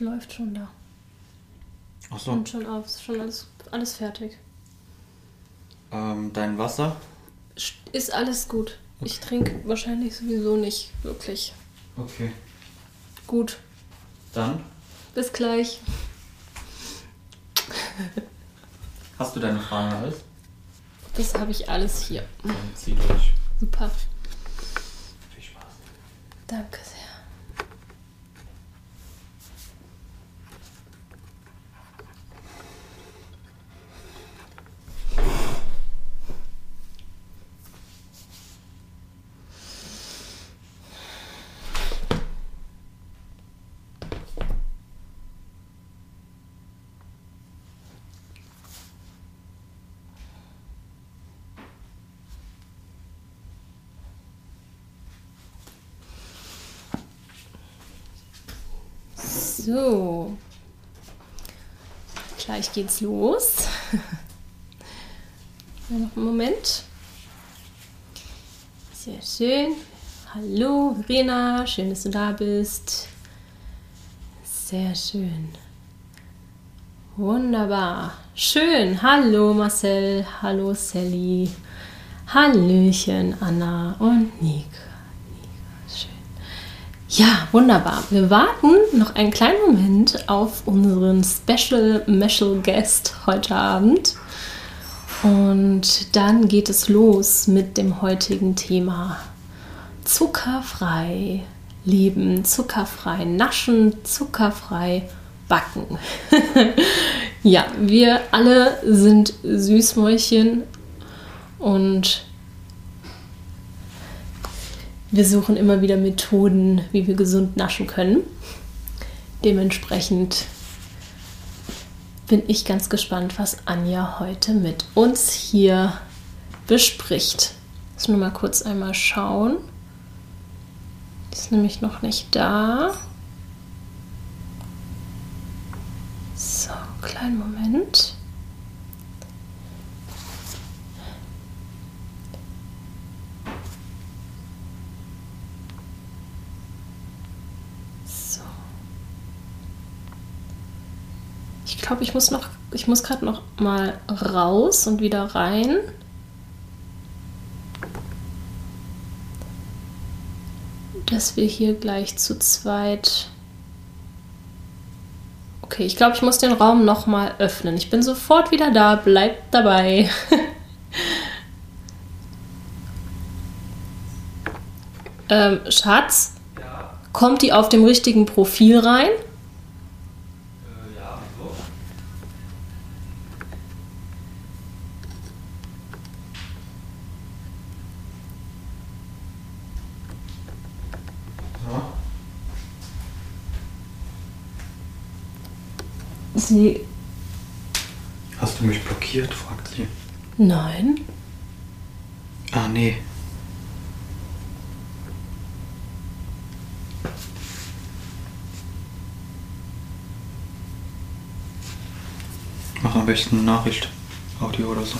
Es läuft schon da. Achso, Und schon auf. Ist schon alles, alles fertig. ähm, dein Wasser? Ist alles gut. Ich trinke wahrscheinlich sowieso nicht wirklich. Okay. Gut. Dann Bis gleich. hast du deine Fragen alles? Das habe ich alles hier. Dann zieh durch. Super. Viel Spaß. Danke sehr. So. Gleich geht's los. Noch einen Moment. Sehr schön. Hallo, Verena. Schön, dass du da bist. Sehr schön. Wunderbar. Schön. Hallo, Marcel. Hallo, Sally. Hallöchen, Anna und Nika. Ja, wunderbar. Wir warten noch einen kleinen Moment auf unseren Special Meshal Guest heute Abend. Und dann geht es los mit dem heutigen Thema zuckerfrei leben, zuckerfrei naschen, zuckerfrei backen. ja, wir alle sind Süßmäulchen und wir suchen immer wieder Methoden, wie wir gesund naschen können. Dementsprechend bin ich ganz gespannt, was Anja heute mit uns hier bespricht. Lass nur mal kurz einmal schauen. Ist nämlich noch nicht da. So, kleinen Moment. Glaube, ich muss noch, ich muss gerade noch mal raus und wieder rein. Dass wir hier gleich zu zweit. Okay, ich glaube, ich muss den Raum noch mal öffnen. Ich bin sofort wieder da. Bleibt dabei. ähm, Schatz, Ja, kommt die auf dem richtigen Profil rein? Sie. Hast du mich blockiert? fragt sie. Nein. Ah, nee. Mach am besten eine Nachricht. Audio oder so.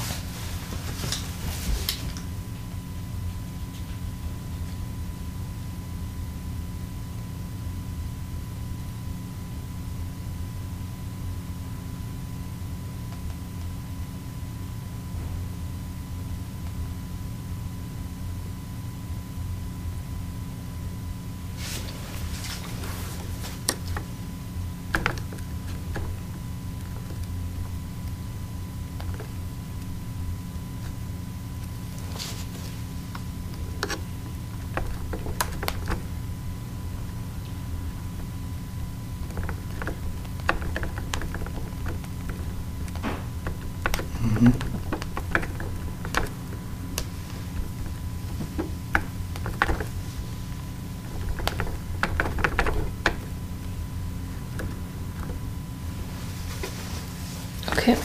Okay.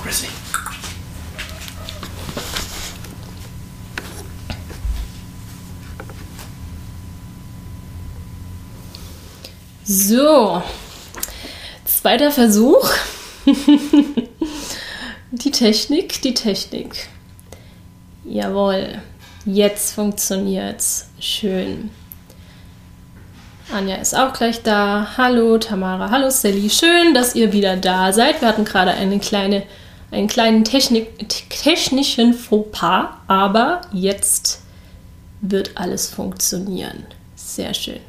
Grizzly. So. zweiter Versuch. die Technik, die Technik. Jawohl, jetzt funktioniert's. Schön. Anja ist auch gleich da. Hallo Tamara, hallo Sally. Schön, dass ihr wieder da seid. Wir hatten gerade eine kleine, einen kleinen Technik, technischen Fauxpas, aber jetzt wird alles funktionieren. Sehr schön.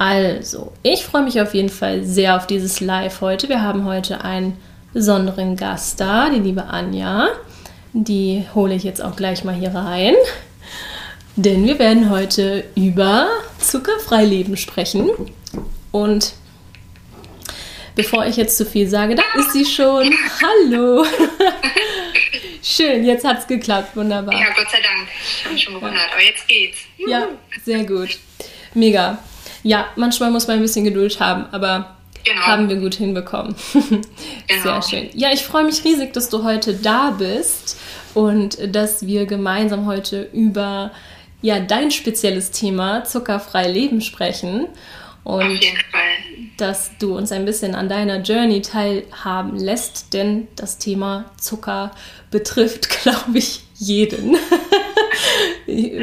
Also, ich freue mich auf jeden Fall sehr auf dieses Live heute. Wir haben heute einen besonderen Gast da, die liebe Anja. Die hole ich jetzt auch gleich mal hier rein. Denn wir werden heute über zuckerfrei Leben sprechen. Und bevor ich jetzt zu viel sage, da ist sie schon. Hallo. Schön, jetzt hat es geklappt. Wunderbar. Ja, Gott sei Dank. Ich habe mich schon gewundert, aber jetzt geht's. Juhu. Ja, sehr gut. Mega. Ja, manchmal muss man ein bisschen Geduld haben, aber genau. haben wir gut hinbekommen. genau. Sehr schön. Ja, ich freue mich riesig, dass du heute da bist und dass wir gemeinsam heute über ja, dein spezielles Thema zuckerfrei Leben sprechen. Und dass du uns ein bisschen an deiner Journey teilhaben lässt, denn das Thema Zucker betrifft, glaube ich, jeden.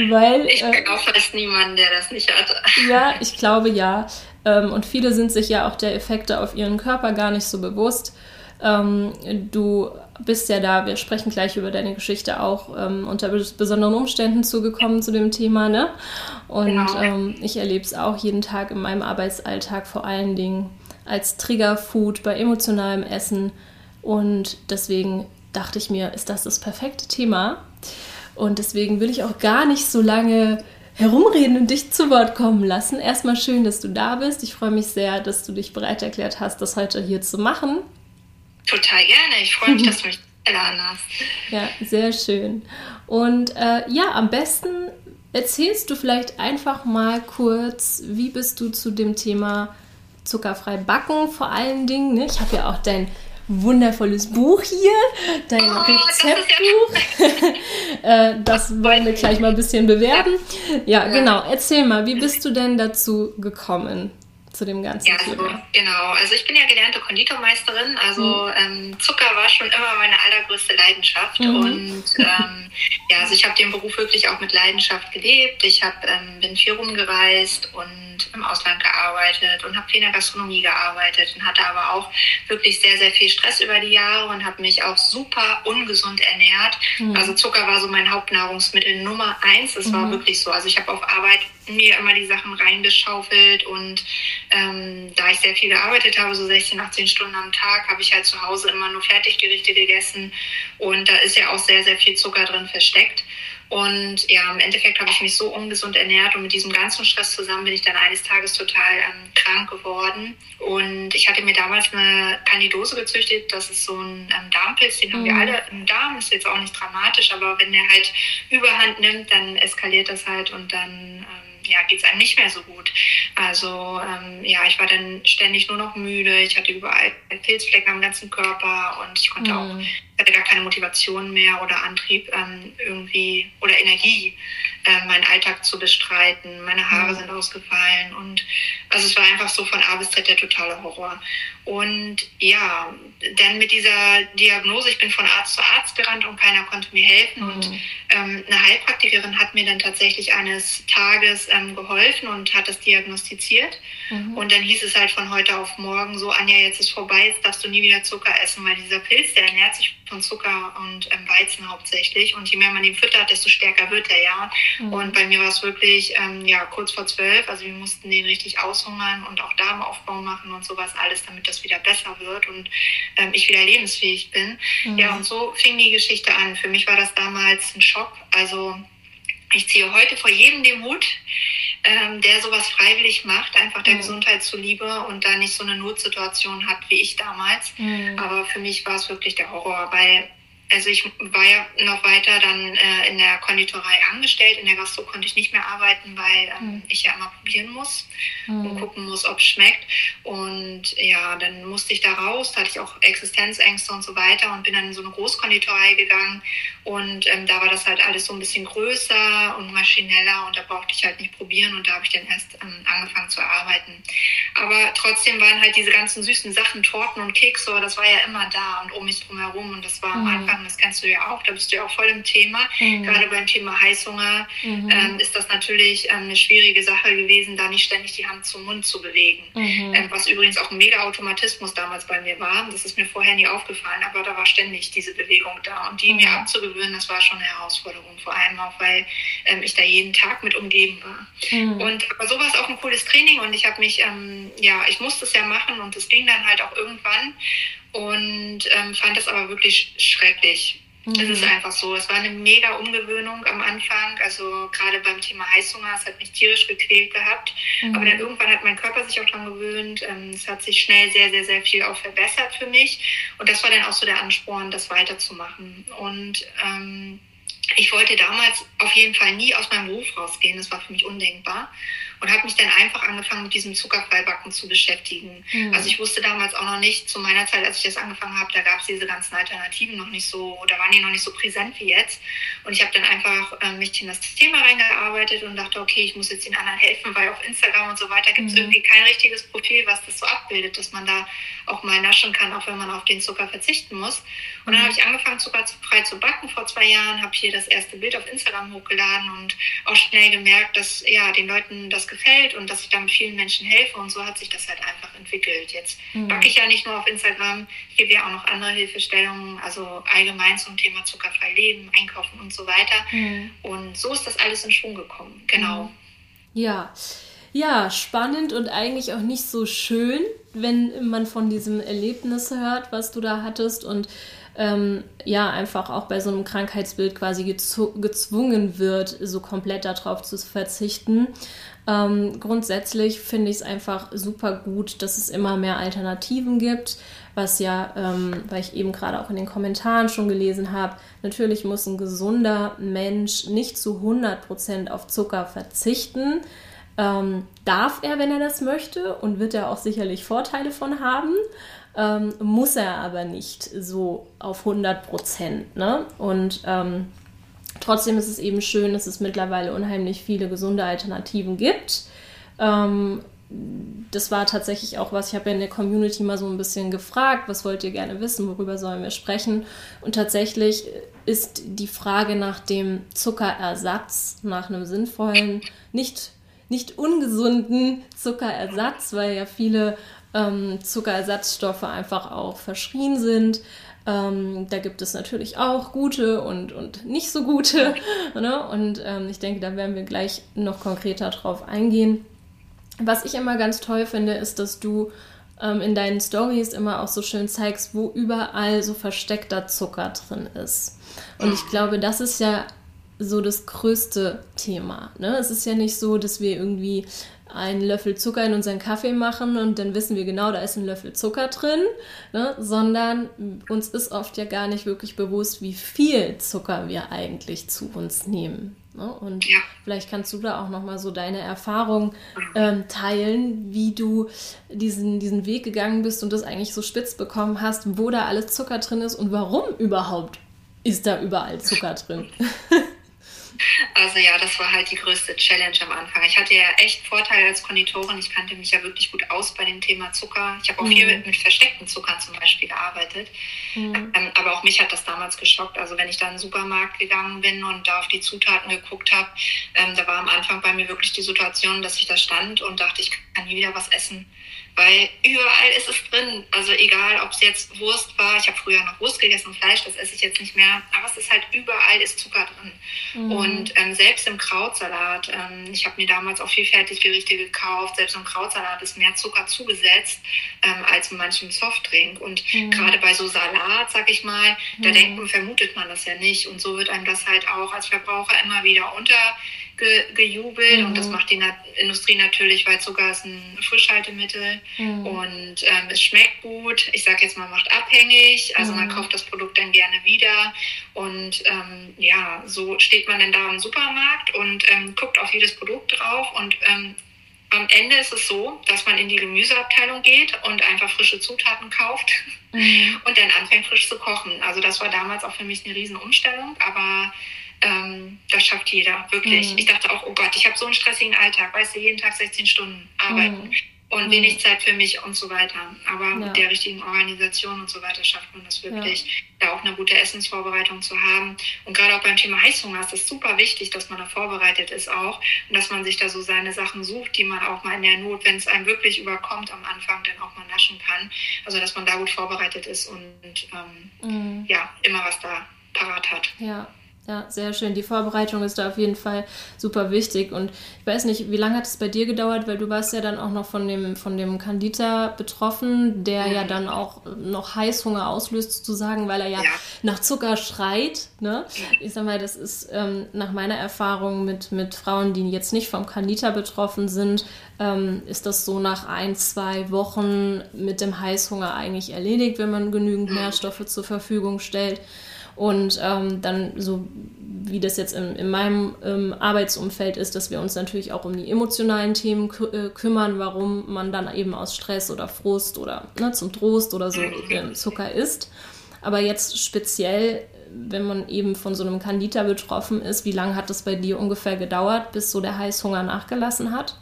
Weil, ich kenne äh, auch fast niemanden, der das nicht hat. ja, ich glaube ja. Ähm, und viele sind sich ja auch der Effekte auf ihren Körper gar nicht so bewusst. Ähm, du bist ja da, wir sprechen gleich über deine Geschichte auch ähm, unter besonderen Umständen zugekommen zu dem Thema, ne? Und genau. ähm, ich erlebe es auch jeden Tag in meinem Arbeitsalltag vor allen Dingen als Triggerfood bei emotionalem Essen. Und deswegen dachte ich mir, ist das das perfekte Thema? Und deswegen will ich auch gar nicht so lange herumreden und dich zu Wort kommen lassen. Erstmal schön, dass du da bist. Ich freue mich sehr, dass du dich bereit erklärt hast, das heute hier zu machen. Total gerne. Ich freue mich, dass du mich eingeladen hast. Ja, sehr schön. Und äh, ja, am besten erzählst du vielleicht einfach mal kurz, wie bist du zu dem Thema zuckerfrei backen vor allen Dingen. Ne? Ich habe ja auch dein wundervolles Buch hier, dein oh, Rezeptbuch. Das, äh, das wollen wir gleich mal ein bisschen bewerben. Ja, genau. Erzähl mal, wie bist du denn dazu gekommen? Zu dem ganzen ja, Thema? Also, genau. Also ich bin ja gelernte Konditormeisterin. Also mhm. ähm, Zucker war schon immer meine allergrößte Leidenschaft. Mhm. Und ähm, ja, also ich habe den Beruf wirklich auch mit Leidenschaft gelebt. Ich hab, ähm, bin viel rumgereist und im Ausland gearbeitet und habe viel in der Gastronomie gearbeitet und hatte aber auch wirklich sehr, sehr viel Stress über die Jahre und habe mich auch super ungesund ernährt. Mhm. Also Zucker war so mein Hauptnahrungsmittel Nummer eins. Es war mhm. wirklich so. Also ich habe auf Arbeit mir immer die Sachen reingeschaufelt und ähm, da ich sehr viel gearbeitet habe, so 16, 18 Stunden am Tag, habe ich halt zu Hause immer nur Fertiggerichte gegessen und da ist ja auch sehr, sehr viel Zucker drin versteckt. Und ja, im Endeffekt habe ich mich so ungesund ernährt und mit diesem ganzen Stress zusammen bin ich dann eines Tages total ähm, krank geworden. Und ich hatte mir damals eine Candidose gezüchtet. Das ist so ein ähm, Darmpilz, den mhm. haben wir mhm. alle im Darm. Ist jetzt auch nicht dramatisch, aber wenn der halt Überhand nimmt, dann eskaliert das halt und dann ähm, ja, geht es einem nicht mehr so gut. Also ähm, ja, ich war dann ständig nur noch müde, ich hatte überall Pilzflecken am ganzen Körper und ich konnte mhm. auch, hatte gar keine Motivation mehr oder Antrieb ähm, irgendwie oder Energie, äh, meinen Alltag zu bestreiten. Meine Haare mhm. sind ausgefallen und also es war einfach so von A bis Z der totale Horror. Und ja, dann mit dieser Diagnose, ich bin von Arzt zu Arzt gerannt und keiner konnte mir helfen. Mhm. Und ähm, eine Heilpraktikerin hat mir dann tatsächlich eines Tages ähm, geholfen und hat das diagnostiziert. Mhm. Und dann hieß es halt von heute auf morgen so, Anja, jetzt ist vorbei, jetzt darfst du nie wieder Zucker essen, weil dieser Pilz, der ernährt sich von Zucker und ähm, Weizen hauptsächlich. Und je mehr man ihn füttert, desto stärker wird er ja. Mhm. Und bei mir war es wirklich ähm, ja kurz vor zwölf. Also wir mussten den richtig aushungern und auch Darmaufbau machen und sowas alles, damit das wieder besser wird und ähm, ich wieder lebensfähig bin. Mhm. Ja, und so fing die Geschichte an. Für mich war das damals ein Schock. Also ich ziehe heute vor jedem den Hut, ähm, der sowas freiwillig macht, einfach der mhm. Gesundheit zuliebe und da nicht so eine Notsituation hat wie ich damals. Mhm. Aber für mich war es wirklich der Horror, weil also ich war ja noch weiter dann äh, in der Konditorei angestellt. In der Gastro konnte ich nicht mehr arbeiten, weil ähm, mhm. ich ja immer probieren muss mhm. und gucken muss, ob es schmeckt. Und ja, dann musste ich da raus, da hatte ich auch Existenzängste und so weiter und bin dann in so eine Großkonditorei gegangen. Und ähm, da war das halt alles so ein bisschen größer und maschineller und da brauchte ich halt nicht probieren und da habe ich dann erst ähm, angefangen zu arbeiten. Aber trotzdem waren halt diese ganzen süßen Sachen, Torten und Kekse, das war ja immer da und um mich drum herum und das war am mhm. Anfang machen, das kennst du ja auch, da bist du ja auch voll im Thema. Mhm. Gerade beim Thema Heißhunger mhm. ähm, ist das natürlich ähm, eine schwierige Sache gewesen, da nicht ständig die Hand zum Mund zu bewegen. Mhm. Ähm, was übrigens auch ein mega Automatismus damals bei mir war. Das ist mir vorher nie aufgefallen, aber da war ständig diese Bewegung da. Und die mir mhm. abzugewöhnen, das war schon eine Herausforderung, vor allem auch, weil ähm, ich da jeden Tag mit umgeben war. Mhm. Und aber so war es auch ein cooles Training und ich habe mich, ähm, ja, ich musste es ja machen und es ging dann halt auch irgendwann und ähm, fand das aber wirklich schrecklich. Mhm. Es ist einfach so. Es war eine mega Umgewöhnung am Anfang. Also gerade beim Thema Heißhunger, es hat mich tierisch gequält gehabt. Mhm. Aber dann irgendwann hat mein Körper sich auch daran gewöhnt. Ähm, es hat sich schnell sehr, sehr, sehr viel auch verbessert für mich. Und das war dann auch so der Ansporn, das weiterzumachen. Und ähm, ich wollte damals auf jeden Fall nie aus meinem Beruf rausgehen. Das war für mich undenkbar und habe mich dann einfach angefangen mit diesem Zuckerfreibacken zu beschäftigen. Mhm. Also ich wusste damals auch noch nicht, zu meiner Zeit, als ich das angefangen habe, da gab es diese ganzen Alternativen noch nicht so, da waren die noch nicht so präsent wie jetzt. Und ich habe dann einfach äh, mich in das Thema reingearbeitet und dachte, okay, ich muss jetzt den anderen helfen, weil auf Instagram und so weiter gibt es mhm. irgendwie kein richtiges Profil, was das so abbildet, dass man da auch mal naschen kann, auch wenn man auf den Zucker verzichten muss. Und dann mhm. habe ich angefangen, zuckerfrei zu backen vor zwei Jahren, habe hier das erste Bild auf Instagram hochgeladen und auch schnell gemerkt, dass ja den Leuten das gefällt und dass ich damit vielen Menschen helfe. Und so hat sich das halt einfach entwickelt. Jetzt mhm. backe ich ja nicht nur auf Instagram, ich gebe ja auch noch andere Hilfestellungen, also allgemein zum Thema zuckerfrei leben, einkaufen und so weiter. Mhm. Und so ist das alles in Schwung gekommen. Genau. Mhm. Ja. Ja, spannend und eigentlich auch nicht so schön, wenn man von diesem Erlebnis hört, was du da hattest und ähm, ja, einfach auch bei so einem Krankheitsbild quasi gezwungen wird, so komplett darauf zu verzichten. Ähm, grundsätzlich finde ich es einfach super gut, dass es immer mehr Alternativen gibt, was ja, ähm, weil ich eben gerade auch in den Kommentaren schon gelesen habe, natürlich muss ein gesunder Mensch nicht zu 100% auf Zucker verzichten. Ähm, darf er, wenn er das möchte und wird er auch sicherlich Vorteile von haben, ähm, muss er aber nicht so auf 100% Ne? Und ähm, trotzdem ist es eben schön, dass es mittlerweile unheimlich viele gesunde Alternativen gibt. Ähm, das war tatsächlich auch was, ich habe ja in der Community mal so ein bisschen gefragt, was wollt ihr gerne wissen, worüber sollen wir sprechen? Und tatsächlich ist die Frage nach dem Zuckerersatz, nach einem sinnvollen, nicht nicht ungesunden Zuckerersatz, weil ja viele ähm, Zuckerersatzstoffe einfach auch verschrien sind. Ähm, da gibt es natürlich auch gute und, und nicht so gute. Ne? Und ähm, ich denke, da werden wir gleich noch konkreter drauf eingehen. Was ich immer ganz toll finde, ist, dass du ähm, in deinen Stories immer auch so schön zeigst, wo überall so versteckter Zucker drin ist. Und ich glaube, das ist ja so das größte Thema. Ne? Es ist ja nicht so, dass wir irgendwie einen Löffel Zucker in unseren Kaffee machen und dann wissen wir genau, da ist ein Löffel Zucker drin, ne? sondern uns ist oft ja gar nicht wirklich bewusst, wie viel Zucker wir eigentlich zu uns nehmen. Ne? Und ja. vielleicht kannst du da auch nochmal so deine Erfahrung ähm, teilen, wie du diesen, diesen Weg gegangen bist und das eigentlich so spitz bekommen hast, wo da alles Zucker drin ist und warum überhaupt ist da überall Zucker drin. Also ja, das war halt die größte Challenge am Anfang. Ich hatte ja echt Vorteile als Konditorin. Ich kannte mich ja wirklich gut aus bei dem Thema Zucker. Ich habe auch mhm. viel mit, mit, versteckten Zuckern zum Beispiel gearbeitet. Mhm. Ähm, aber auch mich hat das damals geschockt. Also wenn ich da in den Supermarkt gegangen bin und da auf die Zutaten geguckt habe, ähm, da war am Anfang bei mir wirklich die Situation, dass ich da stand und dachte, ich kann nie wieder was essen weil überall ist es drin. Also egal, ob es jetzt Wurst war, ich habe früher noch Wurst gegessen und Fleisch, das esse ich jetzt nicht mehr, aber es ist halt überall ist Zucker drin. Mhm. Und ähm, selbst im Krautsalat, ähm, ich habe mir damals auch viel Fertiggerichte gekauft, selbst im Krautsalat ist mehr Zucker zugesetzt ähm, als in manchem Softdrink. Und mhm. gerade bei so Salat, sag ich mal, da mhm. denkt man, vermutet man das ja nicht. Und so wird einem das halt auch als Verbraucher immer wieder unter ge, gejubelt mhm. und das macht die Na Industrie natürlich, weil Zucker ist ein Frischhaltemittel mhm. und ähm, es schmeckt gut. Ich sage jetzt mal, macht abhängig, also man mhm. kauft das Produkt dann gerne wieder und ähm, ja, so steht man dann da im Supermarkt und ähm, guckt auf jedes Produkt drauf und ähm, am Ende ist es so, dass man in die Gemüseabteilung geht und einfach frische Zutaten kauft mhm. und dann anfängt frisch zu kochen. Also das war damals auch für mich eine Riesenumstellung, aber ähm, das schafft jeder, wirklich. Mhm. Ich dachte auch, oh Gott, ich habe so einen stressigen Alltag, weißt du, jeden Tag 16 Stunden arbeiten. Mhm und wenig mhm. Zeit für mich und so weiter. Aber ja. mit der richtigen Organisation und so weiter schafft man das wirklich, ja. da auch eine gute Essensvorbereitung zu haben. Und gerade auch beim Thema Heißhunger ist es super wichtig, dass man da vorbereitet ist auch und dass man sich da so seine Sachen sucht, die man auch mal in der Not, wenn es einem wirklich überkommt am Anfang, dann auch mal naschen kann. Also dass man da gut vorbereitet ist und ähm, mhm. ja, immer was da parat hat. Ja, ja, sehr schön. Die Vorbereitung ist da auf jeden Fall super wichtig. Und ich weiß nicht, wie lange hat es bei dir gedauert, weil du warst ja dann auch noch von dem, von dem Candida betroffen, der ja dann auch noch Heißhunger auslöst, sozusagen, weil er ja, ja. nach Zucker schreit. Ne? Ich sag mal, das ist ähm, nach meiner Erfahrung mit, mit Frauen, die jetzt nicht vom Candida betroffen sind, ähm, ist das so nach ein, zwei Wochen mit dem Heißhunger eigentlich erledigt, wenn man genügend Nährstoffe zur Verfügung stellt. Und ähm, dann so wie das jetzt in, in meinem ähm, Arbeitsumfeld ist, dass wir uns natürlich auch um die emotionalen Themen kü äh, kümmern, warum man dann eben aus Stress oder Frust oder ne, zum Trost oder so äh, Zucker isst. Aber jetzt speziell, wenn man eben von so einem Candida betroffen ist, wie lange hat das bei dir ungefähr gedauert, bis so der Heißhunger nachgelassen hat?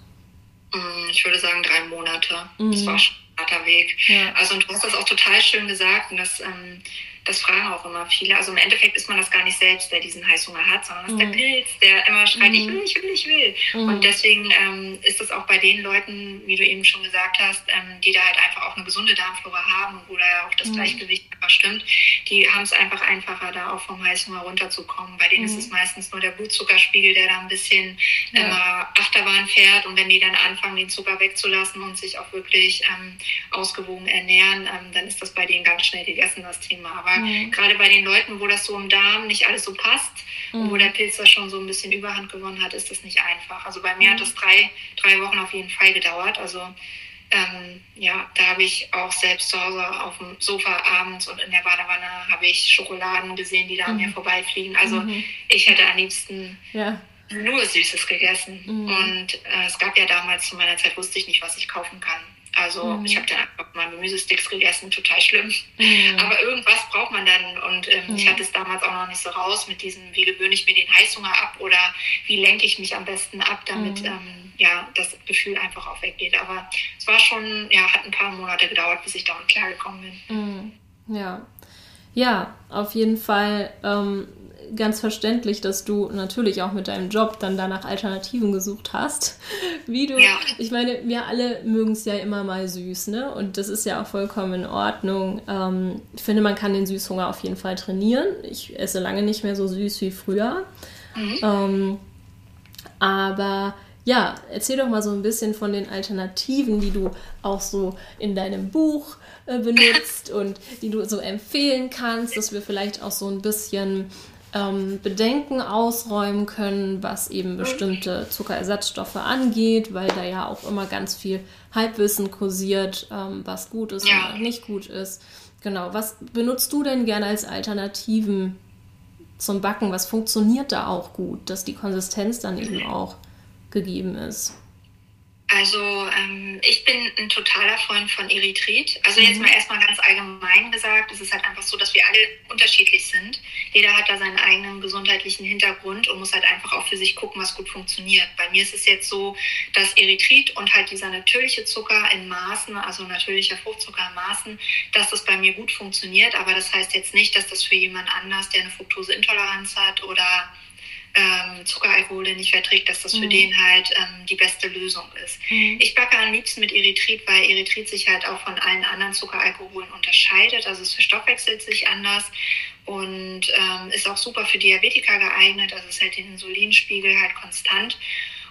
Mm, ich würde sagen drei Monate. Mhm. Das war schon ein harter Weg. Ja. Also und du hast das auch total schön gesagt und das ähm, das fragen auch immer viele. Also im Endeffekt ist man das gar nicht selbst, der diesen Heißhunger hat, sondern es ist mhm. der Pilz, der immer schreit, mhm. ich will, ich will, ich will. Mhm. Und deswegen ähm, ist es auch bei den Leuten, wie du eben schon gesagt hast, ähm, die da halt einfach auch eine gesunde Darmflora haben, wo da ja auch das mhm. Gleichgewicht einfach stimmt, die haben es einfach einfacher, da auch vom Heißhunger runterzukommen. Bei denen ist es mhm. meistens nur der Blutzuckerspiegel, der da ein bisschen ja. immer Achterbahn fährt. Und wenn die dann anfangen, den Zucker wegzulassen und sich auch wirklich ähm, ausgewogen ernähren, ähm, dann ist das bei denen ganz schnell gegessen, das Thema. Aber mhm. gerade bei den Leuten, wo das so im Darm nicht alles so passt mhm. und wo der Pilz da schon so ein bisschen Überhand gewonnen hat, ist das nicht einfach. Also bei mir hat mhm. das drei, drei Wochen auf jeden Fall gedauert. Also ähm, ja, da habe ich auch selbst zu Hause auf dem Sofa abends und in der Badewanne habe ich Schokoladen gesehen, die da an mir mhm. vorbeifliegen. Also mhm. ich hätte am liebsten ja. nur Süßes gegessen. Und äh, es gab ja damals zu meiner Zeit, wusste ich nicht, was ich kaufen kann. Also mhm. ich habe dann einfach mal Gemüsesticks gegessen, total schlimm. Mhm. Aber irgendwas braucht man dann. Und ähm, mhm. ich hatte es damals auch noch nicht so raus mit diesem, wie gewöhne ich mir den Heißhunger ab oder wie lenke ich mich am besten ab, damit mhm. ähm, ja, das Gefühl einfach auch weggeht. Aber es war schon, ja, hat ein paar Monate gedauert, bis ich damit klargekommen bin. Mhm. Ja. Ja, auf jeden Fall ähm, ganz verständlich, dass du natürlich auch mit deinem Job dann danach Alternativen gesucht hast. Wie du, ja. ich meine, wir alle mögen es ja immer mal süß, ne? Und das ist ja auch vollkommen in Ordnung. Ähm, ich finde, man kann den Süßhunger auf jeden Fall trainieren. Ich esse lange nicht mehr so süß wie früher. Mhm. Ähm, aber ja, erzähl doch mal so ein bisschen von den Alternativen, die du auch so in deinem Buch äh, benutzt und die du so empfehlen kannst, dass wir vielleicht auch so ein bisschen ähm, Bedenken ausräumen können, was eben bestimmte Zuckerersatzstoffe angeht, weil da ja auch immer ganz viel Halbwissen kursiert, ähm, was gut ist ja. und nicht gut ist. Genau, was benutzt du denn gerne als Alternativen zum Backen? Was funktioniert da auch gut, dass die Konsistenz dann eben auch gegeben ist? Also ähm, ich bin ein totaler Freund von Erythrit. Also jetzt mhm. mal erstmal ganz allgemein gesagt, es ist halt einfach so, dass wir alle unterschiedlich sind. Jeder hat da seinen eigenen gesundheitlichen Hintergrund und muss halt einfach auch für sich gucken, was gut funktioniert. Bei mir ist es jetzt so, dass Erythrit und halt dieser natürliche Zucker in Maßen, also natürlicher Fruchtzucker in Maßen, dass das bei mir gut funktioniert. Aber das heißt jetzt nicht, dass das für jemand anders, der eine Fructoseintoleranz hat oder ähm, Zuckeralkohole nicht verträgt, dass das mhm. für den halt ähm, die beste Lösung ist. Mhm. Ich backe am liebsten mit Erythrit, weil Erythrit sich halt auch von allen anderen Zuckeralkoholen unterscheidet. Also es verstoffwechselt sich anders und ähm, ist auch super für Diabetiker geeignet. Also es hält den Insulinspiegel halt konstant.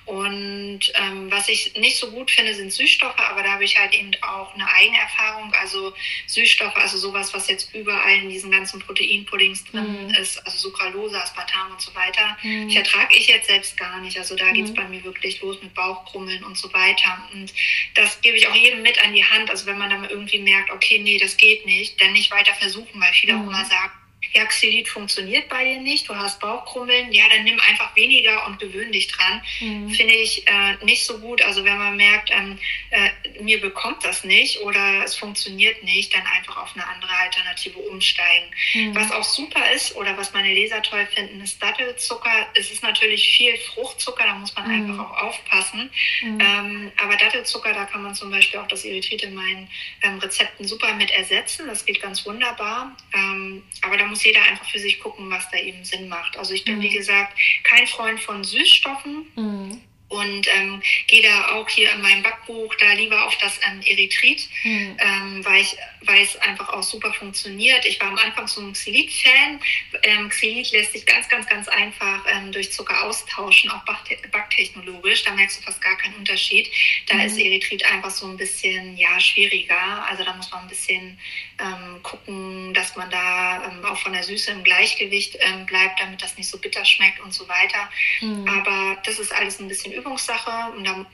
Und ähm, was ich nicht so gut finde, sind Süßstoffe, aber da habe ich halt eben auch eine eigene Erfahrung. Also Süßstoffe, also sowas, was jetzt überall in diesen ganzen Proteinpuddings drin mhm. ist, also Sucralose, Aspartam und so weiter, mhm. vertrage ich jetzt selbst gar nicht. Also da geht es mhm. bei mir wirklich los mit Bauchkrummeln und so weiter. Und das gebe ich auch jedem mit an die Hand. Also wenn man dann irgendwie merkt, okay, nee, das geht nicht, dann nicht weiter versuchen, weil viele auch mhm. immer sagen, ja, Xylit funktioniert bei dir nicht, du hast Bauchkrummeln, ja, dann nimm einfach weniger und gewöhn dich dran. Mhm. Finde ich äh, nicht so gut. Also wenn man merkt, ähm, äh, mir bekommt das nicht oder es funktioniert nicht, dann einfach auf eine andere Alternative umsteigen. Mhm. Was auch super ist oder was meine Leser toll finden, ist Dattelzucker. Es ist natürlich viel Fruchtzucker, da muss man mhm. einfach auch aufpassen. Mhm. Ähm, aber Dattelzucker, da kann man zum Beispiel auch das Erythrit in meinen ähm, Rezepten super mit ersetzen. Das geht ganz wunderbar. Ähm, aber da muss jeder einfach für sich gucken, was da eben Sinn macht. Also ich bin, wie mhm. gesagt, kein Freund von Süßstoffen. Mhm und ähm, gehe da auch hier in meinem Backbuch da lieber auf das ähm, Erythrit, mhm. ähm, weil, ich, weil es einfach auch super funktioniert. Ich war am Anfang so ein Xylit-Fan. Ähm, Xylit lässt sich ganz, ganz, ganz einfach ähm, durch Zucker austauschen, auch backtechnologisch. Da merkst du fast gar keinen Unterschied. Da mhm. ist Erythrit einfach so ein bisschen ja, schwieriger. Also da muss man ein bisschen ähm, gucken, dass man da ähm, auch von der Süße im Gleichgewicht ähm, bleibt, damit das nicht so bitter schmeckt und so weiter. Mhm. Aber das ist alles ein bisschen Übungssache und da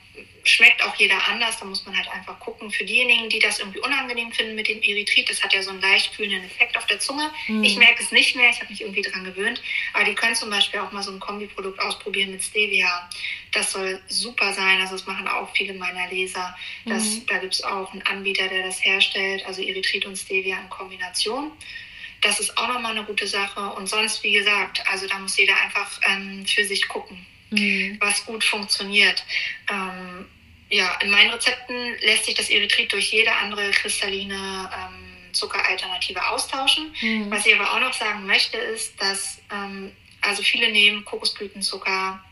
schmeckt auch jeder anders. Da muss man halt einfach gucken. Für diejenigen, die das irgendwie unangenehm finden mit dem Erythrit, das hat ja so einen leicht kühlenden Effekt auf der Zunge. Mhm. Ich merke es nicht mehr, ich habe mich irgendwie daran gewöhnt. Aber die können zum Beispiel auch mal so ein Kombiprodukt ausprobieren mit Stevia. Das soll super sein. Also das machen auch viele meiner Leser. Das, mhm. Da gibt es auch einen Anbieter, der das herstellt, also Erythrit und Stevia in Kombination. Das ist auch nochmal eine gute Sache. Und sonst, wie gesagt, also da muss jeder einfach ähm, für sich gucken mhm. was gut funktioniert. Ähm, ja, in meinen Rezepten lässt sich das Erythrit durch jede andere kristalline ähm, Zuckeralternative austauschen. Mhm. Was ich aber auch noch sagen möchte, ist, dass ähm, also viele nehmen Kokosblütenzucker,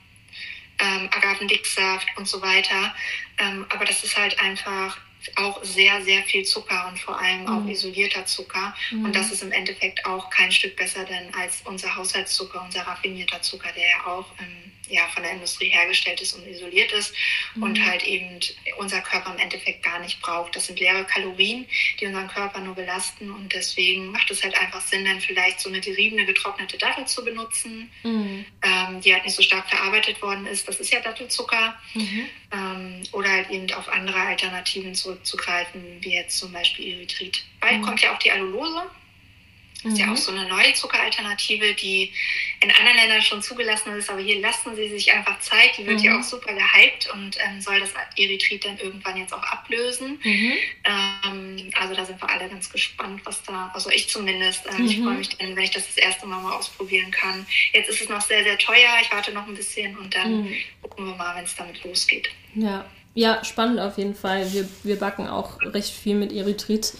ähm, Agavendicksaft und so weiter. Ähm, aber das ist halt einfach auch sehr, sehr viel Zucker und vor allem auch mhm. isolierter Zucker. Mhm. Und das ist im Endeffekt auch kein Stück besser denn als unser Haushaltszucker, unser raffinierter Zucker, der ja auch ähm, ja, von der Industrie hergestellt ist und isoliert ist mhm. und halt eben unser Körper im Endeffekt gar nicht braucht. Das sind leere Kalorien, die unseren Körper nur belasten und deswegen macht es halt einfach Sinn, dann vielleicht so eine geriebene, getrocknete Dattel zu benutzen, mhm. Ähm, die halt nicht so stark verarbeitet worden ist. Das ist ja Dattelzucker. Mhm. Ähm, oder halt eben auf andere Alternativen zurückzugreifen, wie jetzt zum Beispiel Erythrit. Bald mhm. kommt ja auch die Allulose. Das ist mhm. ja auch so eine neue Zuckeralternative, die in anderen Ländern schon zugelassen ist, aber hier lassen sie sich einfach Zeit. Die wird mhm. ja auch super gehypt und ähm, soll das Erythrit dann irgendwann jetzt auch ablösen. Mhm. Ähm, also da sind wir alle ganz gespannt, was da, also ich zumindest. Ähm, ich freue mhm. mich dann, wenn ich das das erste Mal mal ausprobieren kann. Jetzt ist es noch sehr, sehr teuer. Ich warte noch ein bisschen und dann mhm. gucken wir mal, wenn es damit losgeht. Ja. ja, spannend auf jeden Fall. Wir, wir backen auch recht viel mit Erythrit.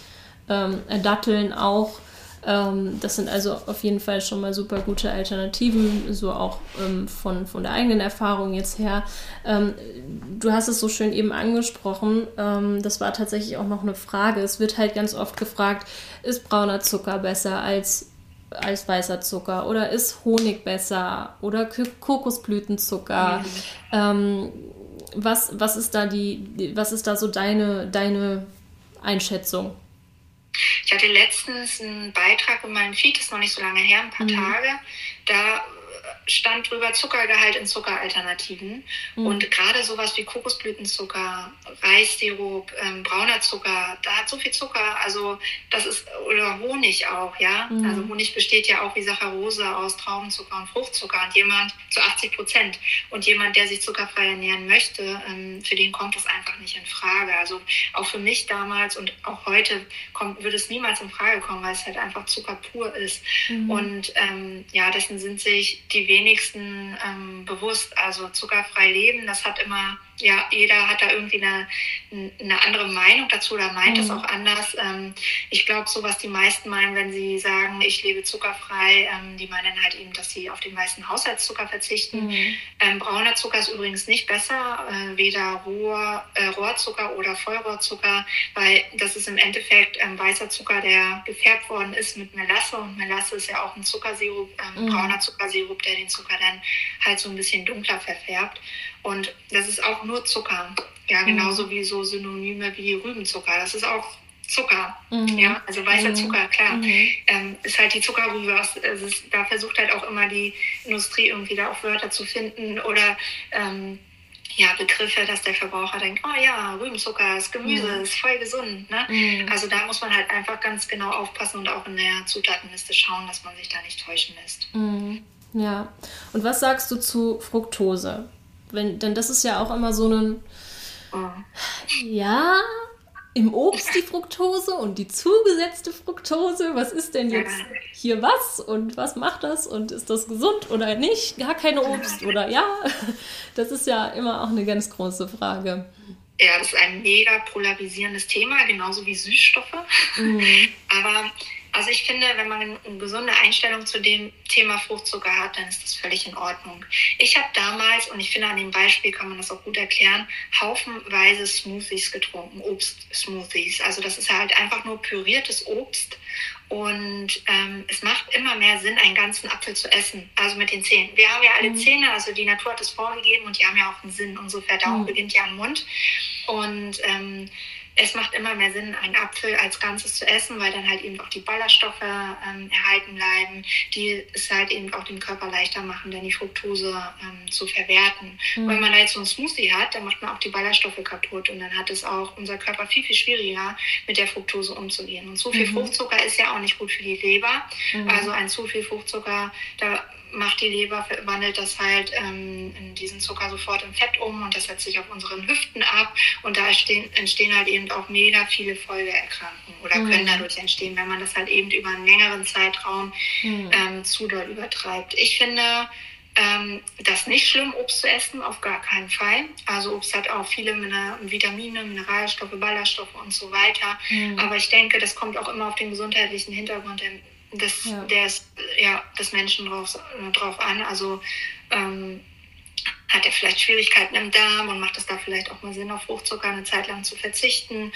Ähm, Datteln auch. Ähm, das sind also auf jeden Fall schon mal super gute Alternativen, so auch ähm, von, von der eigenen Erfahrung jetzt her. Ähm, du hast es so schön eben angesprochen, ähm, das war tatsächlich auch noch eine Frage. Es wird halt ganz oft gefragt, ist brauner Zucker besser als als weißer Zucker oder ist Honig besser oder Kokosblütenzucker? Mhm. was, was ist da die, was ist da so deine, deine Einschätzung? Ich hatte letztens einen Beitrag in meinem Feed, das ist noch nicht so lange her, ein paar mhm. Tage. Da stand drüber Zuckergehalt in Zuckeralternativen. Mhm. Und gerade sowas wie Kokosblütenzucker, Reissirup, ähm, brauner Zucker, da hat so viel Zucker, also das ist, oder Honig auch, ja. Mhm. Also Honig besteht ja auch wie Saccharose aus Traubenzucker und Fruchtzucker und jemand zu 80 Prozent. Und jemand, der sich zuckerfrei ernähren möchte, ähm, für den kommt das einfach nicht in Frage. Also auch für mich damals und auch heute kommt, würde es niemals in Frage kommen, weil es halt einfach Zucker pur ist. Mhm. Und ähm, ja, dessen sind sich die wenigsten ähm, bewusst. Also zuckerfrei leben, das hat immer ja, jeder hat da irgendwie eine, eine andere Meinung dazu oder meint mhm. es auch anders. Ähm, ich glaube, so was die meisten meinen, wenn sie sagen, ich lebe zuckerfrei, ähm, die meinen halt eben, dass sie auf den meisten Haushaltszucker verzichten. Mhm. Ähm, brauner Zucker ist übrigens nicht besser, äh, weder Rohr, äh, Rohrzucker oder Vollrohrzucker, weil das ist im Endeffekt ähm, weißer Zucker, der gefärbt worden ist mit Melasse und Melasse ist ja auch ein Zuckersirup, ähm, mhm. brauner Zuckersirup, der den Zucker dann halt so ein bisschen dunkler verfärbt. Und das ist auch nur Zucker. Ja, genauso mhm. wie so Synonyme wie Rübenzucker. Das ist auch Zucker. Mhm. Ja, also weißer mhm. Zucker, klar. Mhm. Ähm, ist halt die Zuckerrübe. Also da versucht halt auch immer die Industrie irgendwie da auch Wörter zu finden oder ähm, ja, Begriffe, dass der Verbraucher denkt, oh ja, Rübenzucker ist Gemüse, mhm. ist voll gesund. Ne? Mhm. Also da muss man halt einfach ganz genau aufpassen und auch in der Zutatenliste schauen, dass man sich da nicht täuschen lässt. Ja. Und was sagst du zu Fructose? Wenn, denn das ist ja auch immer so ein. Oh. Ja, im Obst die Fructose und die zugesetzte Fructose. Was ist denn jetzt hier was und was macht das und ist das gesund oder nicht? Gar keine Obst oder ja? Das ist ja immer auch eine ganz große Frage. Ja, das ist ein mega polarisierendes Thema, genauso wie Süßstoffe. Mhm. Aber also ich finde, wenn man eine gesunde Einstellung zu dem Thema Fruchtzucker hat, dann ist das völlig in Ordnung. Ich habe damals, und ich finde an dem Beispiel kann man das auch gut erklären, haufenweise Smoothies getrunken, Obst-Smoothies. Also das ist halt einfach nur püriertes Obst und ähm, es macht immer mehr Sinn, einen ganzen Apfel zu essen, also mit den Zähnen. Wir haben ja alle mhm. Zähne, also die Natur hat es vorgegeben und die haben ja auch einen Sinn. Unsere Verdauung mhm. beginnt ja am Mund. Und ähm, es macht immer mehr Sinn, einen Apfel als Ganzes zu essen, weil dann halt eben auch die Ballaststoffe ähm, erhalten bleiben, die es halt eben auch dem Körper leichter machen, dann die Fructose ähm, zu verwerten. Mhm. Wenn man da jetzt so einen Smoothie hat, dann macht man auch die Ballaststoffe kaputt und dann hat es auch unser Körper viel, viel schwieriger, mit der Fructose umzugehen. Und zu viel mhm. Fruchtzucker ist ja auch nicht gut für die Leber. Mhm. Also ein zu viel Fruchtzucker, da macht die Leber, wandelt das halt ähm, in diesen Zucker sofort in Fett um und das setzt sich auf unseren Hüften ab und da entstehen, entstehen halt eben auch mega viele Folgeerkrankungen oder mhm. können dadurch entstehen, wenn man das halt eben über einen längeren Zeitraum mhm. ähm, zu doll übertreibt. Ich finde, ähm, das nicht schlimm, Obst zu essen, auf gar keinen Fall. Also Obst hat auch viele Vitamine, Mineralstoffe, Ballaststoffe und so weiter. Mhm. Aber ich denke, das kommt auch immer auf den gesundheitlichen Hintergrund des, ja. des, ja, des Menschen drauf, drauf an. Also ähm, hat er vielleicht Schwierigkeiten im Darm und macht es da vielleicht auch mal Sinn, auf Fruchtzucker eine Zeit lang zu verzichten.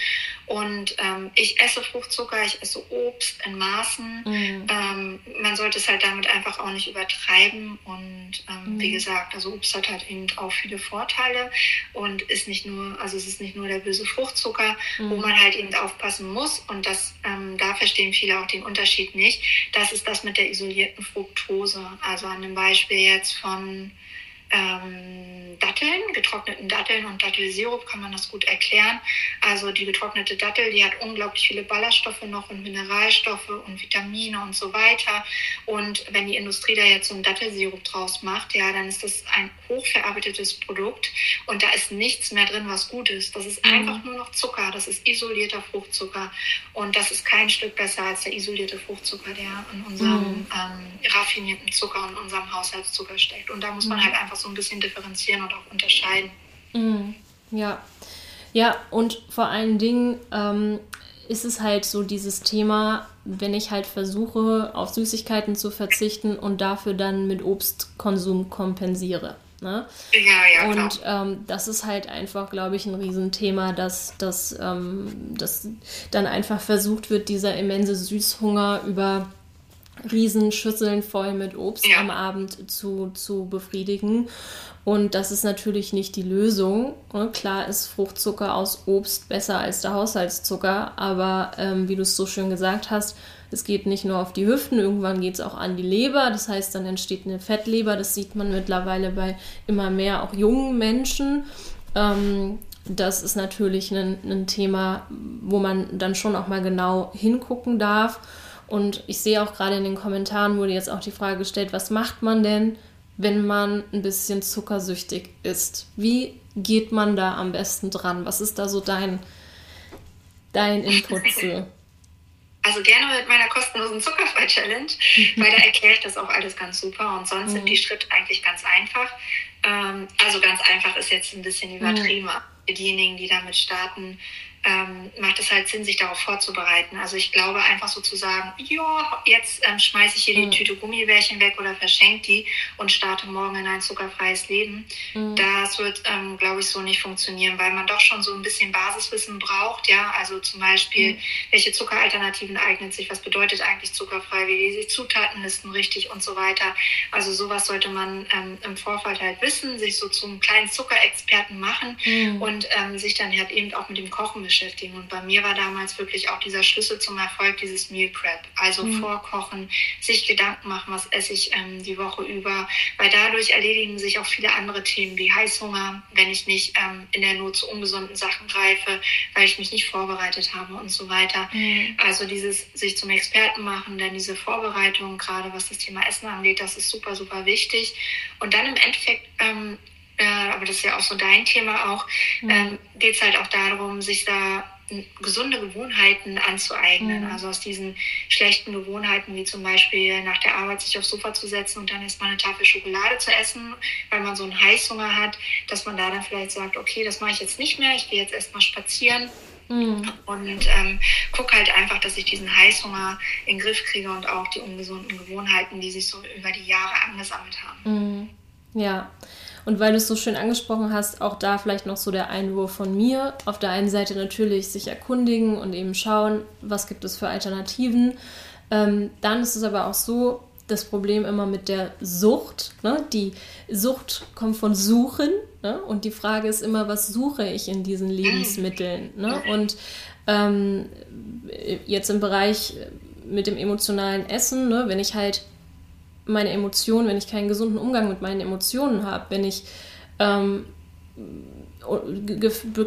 Und ähm, ich esse Fruchtzucker, ich esse Obst in Maßen. Mhm. Ähm, man sollte es halt damit einfach auch nicht übertreiben. Und ähm, mhm. wie gesagt, also Obst hat halt eben auch viele Vorteile und ist nicht nur, also es ist nicht nur der böse Fruchtzucker, mhm. wo man halt eben aufpassen muss. Und das, ähm, da verstehen viele auch den Unterschied nicht. Das ist das mit der isolierten Fructose. Also an dem Beispiel jetzt von ähm, Datteln, getrockneten Datteln und Dattelsirup kann man das gut erklären. Also die getrocknete Dattel, die hat unglaublich viele Ballaststoffe noch und Mineralstoffe und Vitamine und so weiter. Und wenn die Industrie da jetzt so einen Dattelsirup draus macht, ja, dann ist das ein hochverarbeitetes Produkt und da ist nichts mehr drin, was gut ist. Das ist mhm. einfach nur noch Zucker, das ist isolierter Fruchtzucker und das ist kein Stück besser als der isolierte Fruchtzucker, der in unserem mhm. ähm, raffinierten Zucker und unserem Haushaltszucker steckt. Und da muss man mhm. halt einfach so ein bisschen differenzieren und auch unterscheiden. Mhm. Ja. Ja, und vor allen Dingen ähm, ist es halt so dieses Thema, wenn ich halt versuche, auf Süßigkeiten zu verzichten und dafür dann mit Obstkonsum kompensiere. Ne? Ja, ja, und ähm, das ist halt einfach, glaube ich, ein Riesenthema, dass, dass, ähm, dass dann einfach versucht wird, dieser immense Süßhunger über Riesenschüsseln voll mit Obst ja. am Abend zu, zu befriedigen. Und das ist natürlich nicht die Lösung. Ne? Klar ist Fruchtzucker aus Obst besser als der Haushaltszucker, aber ähm, wie du es so schön gesagt hast, es geht nicht nur auf die Hüften, irgendwann geht es auch an die Leber. Das heißt, dann entsteht eine Fettleber. Das sieht man mittlerweile bei immer mehr auch jungen Menschen. Ähm, das ist natürlich ein, ein Thema, wo man dann schon auch mal genau hingucken darf. Und ich sehe auch gerade in den Kommentaren wurde jetzt auch die Frage gestellt, was macht man denn, wenn man ein bisschen zuckersüchtig ist? Wie geht man da am besten dran? Was ist da so dein, dein Input zu? Also gerne mit meiner kostenlosen Zuckerfrei-Challenge, weil da erkläre ich das auch alles ganz super und sonst mhm. sind die Schritte eigentlich ganz einfach. Ähm, also ganz einfach ist jetzt ein bisschen übertrieben. Mhm. Diejenigen, die damit starten, ähm, macht es halt Sinn, sich darauf vorzubereiten. Also ich glaube einfach so zu sagen, ja, jetzt ähm, schmeiße ich hier die mhm. Tüte Gummibärchen weg oder verschenke die und starte morgen in ein zuckerfreies Leben. Mhm. Das wird, ähm, glaube ich, so nicht funktionieren, weil man doch schon so ein bisschen Basiswissen braucht. Ja, also zum Beispiel, mhm. welche Zuckeralternativen eignen sich, was bedeutet eigentlich zuckerfrei, wie lese ich Zutatenlisten richtig und so weiter. Also sowas sollte man ähm, im Vorfeld halt wissen, sich so zum kleinen Zuckerexperten machen mhm. und ähm, sich dann halt eben auch mit dem Kochen beschäftigen. Und bei mir war damals wirklich auch dieser Schlüssel zum Erfolg dieses Meal Prep. Also mhm. vorkochen, sich Gedanken machen, was esse ich ähm, die Woche über. Weil dadurch erledigen sich auch viele andere Themen wie Heißhunger, wenn ich nicht ähm, in der Not zu ungesunden Sachen greife, weil ich mich nicht vorbereitet habe und so weiter. Mhm. Also dieses sich zum Experten machen, dann diese Vorbereitung, gerade was das Thema Essen angeht, das ist super, super wichtig. Und dann im Endeffekt ähm, äh, aber das ist ja auch so dein Thema auch, mhm. ähm, geht es halt auch darum, sich da gesunde Gewohnheiten anzueignen. Mhm. Also aus diesen schlechten Gewohnheiten, wie zum Beispiel nach der Arbeit sich aufs Sofa zu setzen und dann erstmal eine Tafel Schokolade zu essen, weil man so einen Heißhunger hat, dass man da dann vielleicht sagt, okay, das mache ich jetzt nicht mehr, ich gehe jetzt erstmal spazieren. Mhm. Und ähm, gucke halt einfach, dass ich diesen Heißhunger in den Griff kriege und auch die ungesunden Gewohnheiten, die sich so über die Jahre angesammelt haben. Mhm. Ja, und weil du es so schön angesprochen hast, auch da vielleicht noch so der Einwurf von mir. Auf der einen Seite natürlich sich erkundigen und eben schauen, was gibt es für Alternativen. Ähm, dann ist es aber auch so, das Problem immer mit der Sucht. Ne? Die Sucht kommt von Suchen. Ne? Und die Frage ist immer, was suche ich in diesen Lebensmitteln? Ne? Und ähm, jetzt im Bereich mit dem emotionalen Essen, ne? wenn ich halt meine Emotionen, wenn ich keinen gesunden Umgang mit meinen Emotionen habe, wenn ich ähm,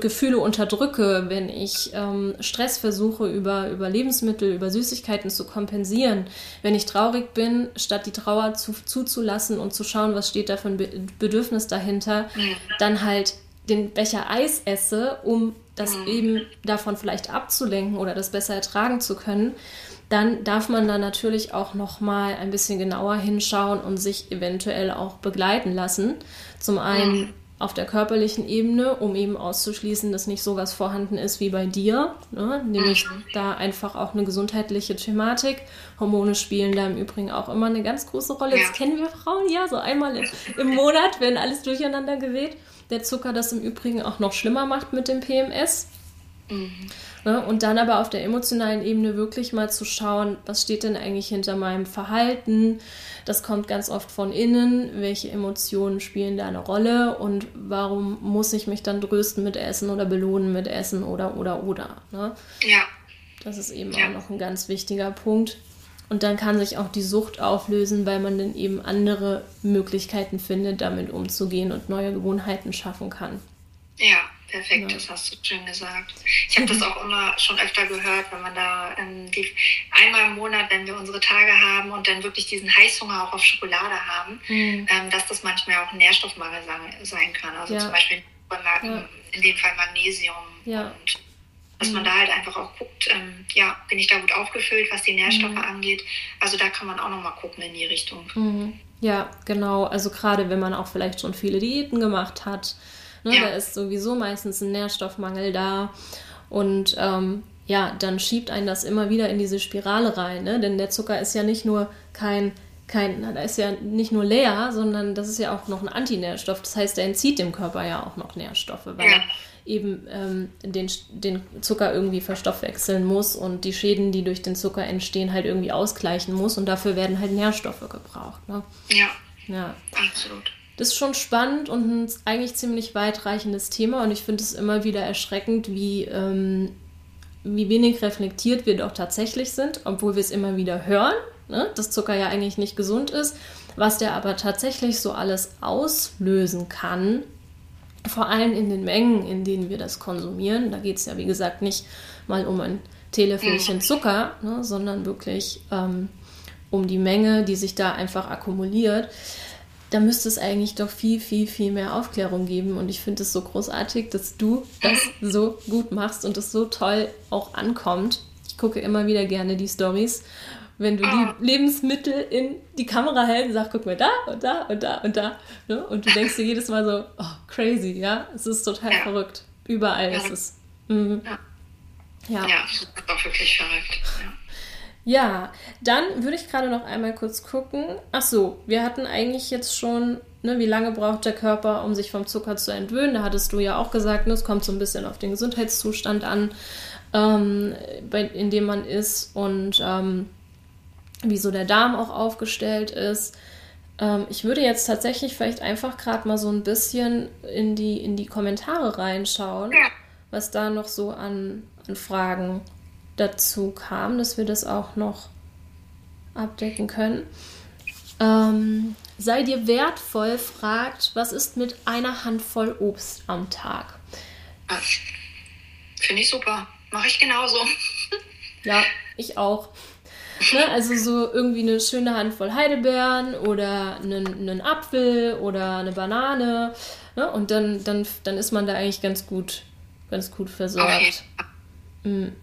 Gefühle unterdrücke, wenn ich ähm, Stress versuche, über, über Lebensmittel, über Süßigkeiten zu kompensieren, wenn ich traurig bin, statt die Trauer zu, zuzulassen und zu schauen, was steht da für ein Be Bedürfnis dahinter, dann halt den Becher Eis esse, um das mhm. eben davon vielleicht abzulenken oder das besser ertragen zu können, dann darf man da natürlich auch noch mal ein bisschen genauer hinschauen und sich eventuell auch begleiten lassen. Zum einen ja. auf der körperlichen Ebene, um eben auszuschließen, dass nicht sowas vorhanden ist wie bei dir, ne? nämlich mhm. da einfach auch eine gesundheitliche Thematik. Hormone spielen da im Übrigen auch immer eine ganz große Rolle. Ja. Das kennen wir Frauen ja so einmal im, im Monat, wenn alles durcheinander gerät. Der Zucker das im Übrigen auch noch schlimmer macht mit dem PMS. Mhm. Ne? Und dann aber auf der emotionalen Ebene wirklich mal zu schauen, was steht denn eigentlich hinter meinem Verhalten? Das kommt ganz oft von innen. Welche Emotionen spielen da eine Rolle? Und warum muss ich mich dann trösten mit Essen oder belohnen mit Essen oder, oder, oder? Ne? Ja. Das ist eben ja. auch noch ein ganz wichtiger Punkt. Und dann kann sich auch die Sucht auflösen, weil man dann eben andere Möglichkeiten findet, damit umzugehen und neue Gewohnheiten schaffen kann. Ja, Perfekt, ja. das hast du schön gesagt. Ich habe das auch immer schon öfter gehört, wenn man da ähm, die, einmal im Monat, wenn wir unsere Tage haben und dann wirklich diesen Heißhunger auch auf Schokolade haben, mhm. ähm, dass das manchmal auch ein Nährstoffmangel sein kann. Also ja. zum Beispiel ja. in dem Fall Magnesium und dass man mhm. da halt einfach auch guckt, ähm, ja, bin ich da gut aufgefüllt, was die Nährstoffe mhm. angeht. Also da kann man auch nochmal gucken in die Richtung. Mhm. Ja, genau. Also gerade wenn man auch vielleicht schon viele Diäten gemacht hat, Ne? Ja. Da ist sowieso meistens ein Nährstoffmangel da. Und ähm, ja, dann schiebt einen das immer wieder in diese Spirale rein. Ne? Denn der Zucker ist ja nicht nur kein, kein, da ist ja nicht nur leer, sondern das ist ja auch noch ein Antinährstoff. Das heißt, er entzieht dem Körper ja auch noch Nährstoffe, weil ja. er eben ähm, den, den Zucker irgendwie verstoffwechseln muss und die Schäden, die durch den Zucker entstehen, halt irgendwie ausgleichen muss. Und dafür werden halt Nährstoffe gebraucht. Ne? Ja. Ja. Absolut. Das ist schon spannend und ein eigentlich ziemlich weitreichendes Thema und ich finde es immer wieder erschreckend, wie, ähm, wie wenig reflektiert wir doch tatsächlich sind, obwohl wir es immer wieder hören, ne? dass Zucker ja eigentlich nicht gesund ist, was der aber tatsächlich so alles auslösen kann, vor allem in den Mengen, in denen wir das konsumieren. Da geht es ja, wie gesagt, nicht mal um ein Teelöffelchen Zucker, ne? sondern wirklich ähm, um die Menge, die sich da einfach akkumuliert da müsste es eigentlich doch viel, viel, viel mehr Aufklärung geben. Und ich finde es so großartig, dass du das so gut machst und es so toll auch ankommt. Ich gucke immer wieder gerne die Stories, wenn du die ah. Lebensmittel in die Kamera hältst und sagst, guck mal da und da und da und da. Ne? Und du denkst dir jedes Mal so, oh, crazy, ja. Es ist total ja. verrückt. Überall ja. ist es. Mhm. Ja. Ja, das ist auch wirklich verrückt. Ja. Ja, dann würde ich gerade noch einmal kurz gucken. Ach so, wir hatten eigentlich jetzt schon, ne, wie lange braucht der Körper, um sich vom Zucker zu entwöhnen? Da hattest du ja auch gesagt, ne, es kommt so ein bisschen auf den Gesundheitszustand an, ähm, bei, in dem man ist und ähm, wie so der Darm auch aufgestellt ist. Ähm, ich würde jetzt tatsächlich vielleicht einfach gerade mal so ein bisschen in die, in die Kommentare reinschauen, was da noch so an, an Fragen dazu kam, dass wir das auch noch abdecken können. Ähm, sei dir wertvoll fragt, was ist mit einer Handvoll Obst am Tag? Finde ich super. Mache ich genauso. ja, ich auch. Ne, also so irgendwie eine schöne Handvoll Heidelbeeren oder einen, einen Apfel oder eine Banane. Ne, und dann, dann, dann ist man da eigentlich ganz gut, ganz gut versorgt. Okay. Mhm.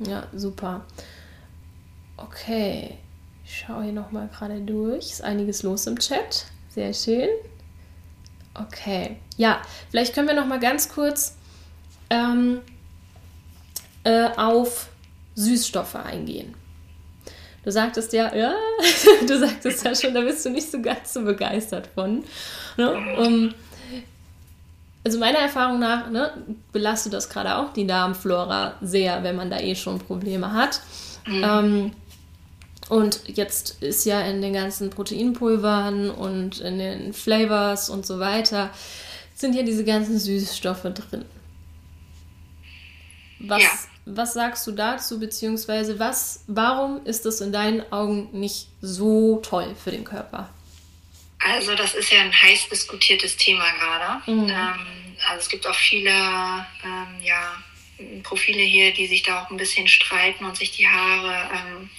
Ja, super. Okay, ich schaue hier nochmal gerade durch. Ist einiges los im Chat. Sehr schön. Okay, ja, vielleicht können wir nochmal ganz kurz ähm, äh, auf Süßstoffe eingehen. Du sagtest ja, ja, du sagtest ja schon, da bist du nicht so ganz so begeistert von. Ne? Um, also meiner Erfahrung nach ne, belastet das gerade auch die Darmflora sehr, wenn man da eh schon Probleme hat. Mhm. Ähm, und jetzt ist ja in den ganzen Proteinpulvern und in den Flavors und so weiter, sind ja diese ganzen Süßstoffe drin. Was, ja. was sagst du dazu, beziehungsweise was, warum ist das in deinen Augen nicht so toll für den Körper? Also das ist ja ein heiß diskutiertes Thema gerade. Mhm. Ähm, also es gibt auch viele ähm, ja, Profile hier, die sich da auch ein bisschen streiten und sich die Haare, ähm,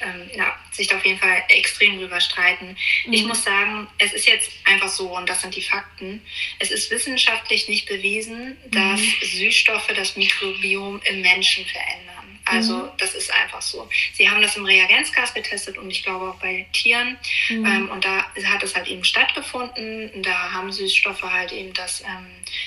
ähm ja, sich da auf jeden Fall extrem drüber streiten. Mhm. Ich muss sagen, es ist jetzt einfach so, und das sind die Fakten, es ist wissenschaftlich nicht bewiesen, dass mhm. Süßstoffe das Mikrobiom im Menschen verändern. Also mhm. das ist einfach so. Sie haben das im Reagenzgas getestet und ich glaube auch bei Tieren. Mhm. Ähm, und da hat es halt eben stattgefunden. Da haben Süßstoffe halt eben das ähm,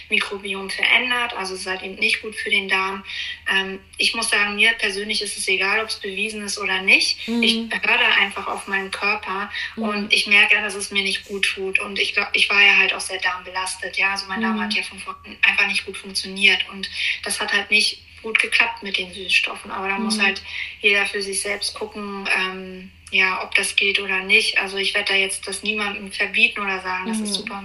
Mikrobiom verändert. Also es ist halt eben nicht gut für den Darm. Ähm, ich muss sagen, mir persönlich ist es egal, ob es bewiesen ist oder nicht. Mhm. Ich höre da einfach auf meinen Körper mhm. und ich merke, dass es mir nicht gut tut. Und ich glaube, ich war ja halt auch sehr darmbelastet. Ja, also mein Darm mhm. hat ja von vorne einfach nicht gut funktioniert. Und das hat halt nicht gut geklappt mit den Süßstoffen. Aber da mhm. muss halt jeder für sich selbst gucken, ähm, ja, ob das geht oder nicht. Also ich werde da jetzt das niemandem verbieten oder sagen, das ist mhm. super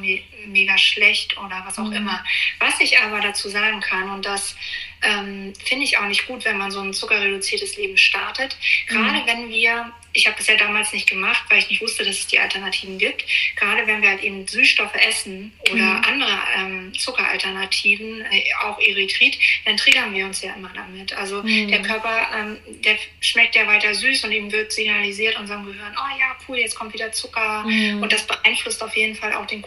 mega schlecht oder was auch mhm. immer. Was ich aber dazu sagen kann, und das ähm, finde ich auch nicht gut, wenn man so ein zuckerreduziertes Leben startet, gerade mhm. wenn wir ich habe das ja damals nicht gemacht, weil ich nicht wusste, dass es die Alternativen gibt. Gerade wenn wir halt eben Süßstoffe essen oder mhm. andere ähm, Zuckeralternativen, äh, auch Erythrit, dann triggern wir uns ja immer damit. Also mhm. der Körper, ähm, der schmeckt ja weiter süß und ihm wird signalisiert unserem Gehirn, oh ja, cool, jetzt kommt wieder Zucker. Mhm. Und das beeinflusst auf jeden Fall auch den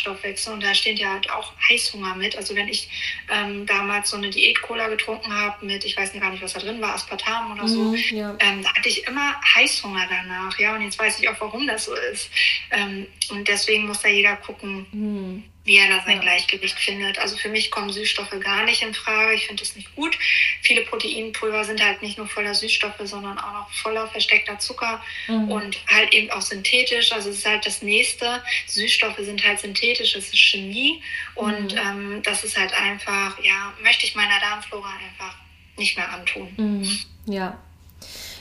Kohlenhydratstoffwechsel. Und da steht ja halt auch Heißhunger mit. Also wenn ich ähm, damals so eine Diät-Cola getrunken habe mit, ich weiß gar nicht, was da drin war, Aspartam oder so, mhm, ja. ähm, da hatte ich immer Heißhunger Heißhunger danach, ja. Und jetzt weiß ich auch, warum das so ist. Ähm, und deswegen muss da jeder gucken, mhm. Wie er da sein ja. Gleichgewicht findet. Also für mich kommen Süßstoffe gar nicht in Frage. Ich finde das nicht gut. Viele Proteinpulver sind halt nicht nur voller Süßstoffe, sondern auch noch voller versteckter Zucker mhm. und halt eben auch synthetisch. Also es ist halt das nächste. Süßstoffe sind halt synthetisch, das ist Chemie. Und mhm. ähm, das ist halt einfach, ja, möchte ich meiner Darmflora einfach nicht mehr antun. Mhm. Ja,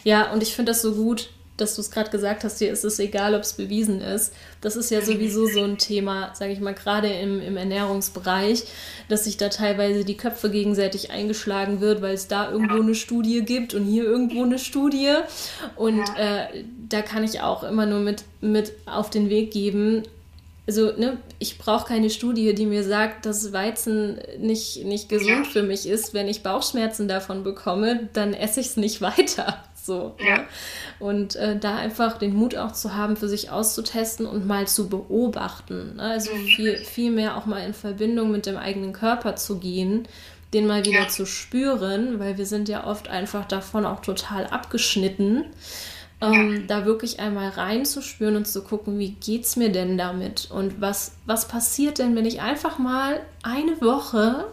ja, und ich finde das so gut, dass du es gerade gesagt hast, dir ist es egal, ob es bewiesen ist. Das ist ja sowieso so ein Thema, sage ich mal, gerade im, im Ernährungsbereich, dass sich da teilweise die Köpfe gegenseitig eingeschlagen wird, weil es da irgendwo eine Studie gibt und hier irgendwo eine Studie. Und äh, da kann ich auch immer nur mit, mit auf den Weg geben, also ne, ich brauche keine Studie, die mir sagt, dass Weizen nicht, nicht gesund für mich ist. Wenn ich Bauchschmerzen davon bekomme, dann esse ich es nicht weiter. So, ja. Ne? Und äh, da einfach den Mut auch zu haben, für sich auszutesten und mal zu beobachten. Ne? Also mhm. viel, viel mehr auch mal in Verbindung mit dem eigenen Körper zu gehen, den mal wieder ja. zu spüren, weil wir sind ja oft einfach davon auch total abgeschnitten. Ähm, ja. Da wirklich einmal reinzuspüren und zu gucken, wie geht's mir denn damit? Und was, was passiert denn, wenn ich einfach mal eine Woche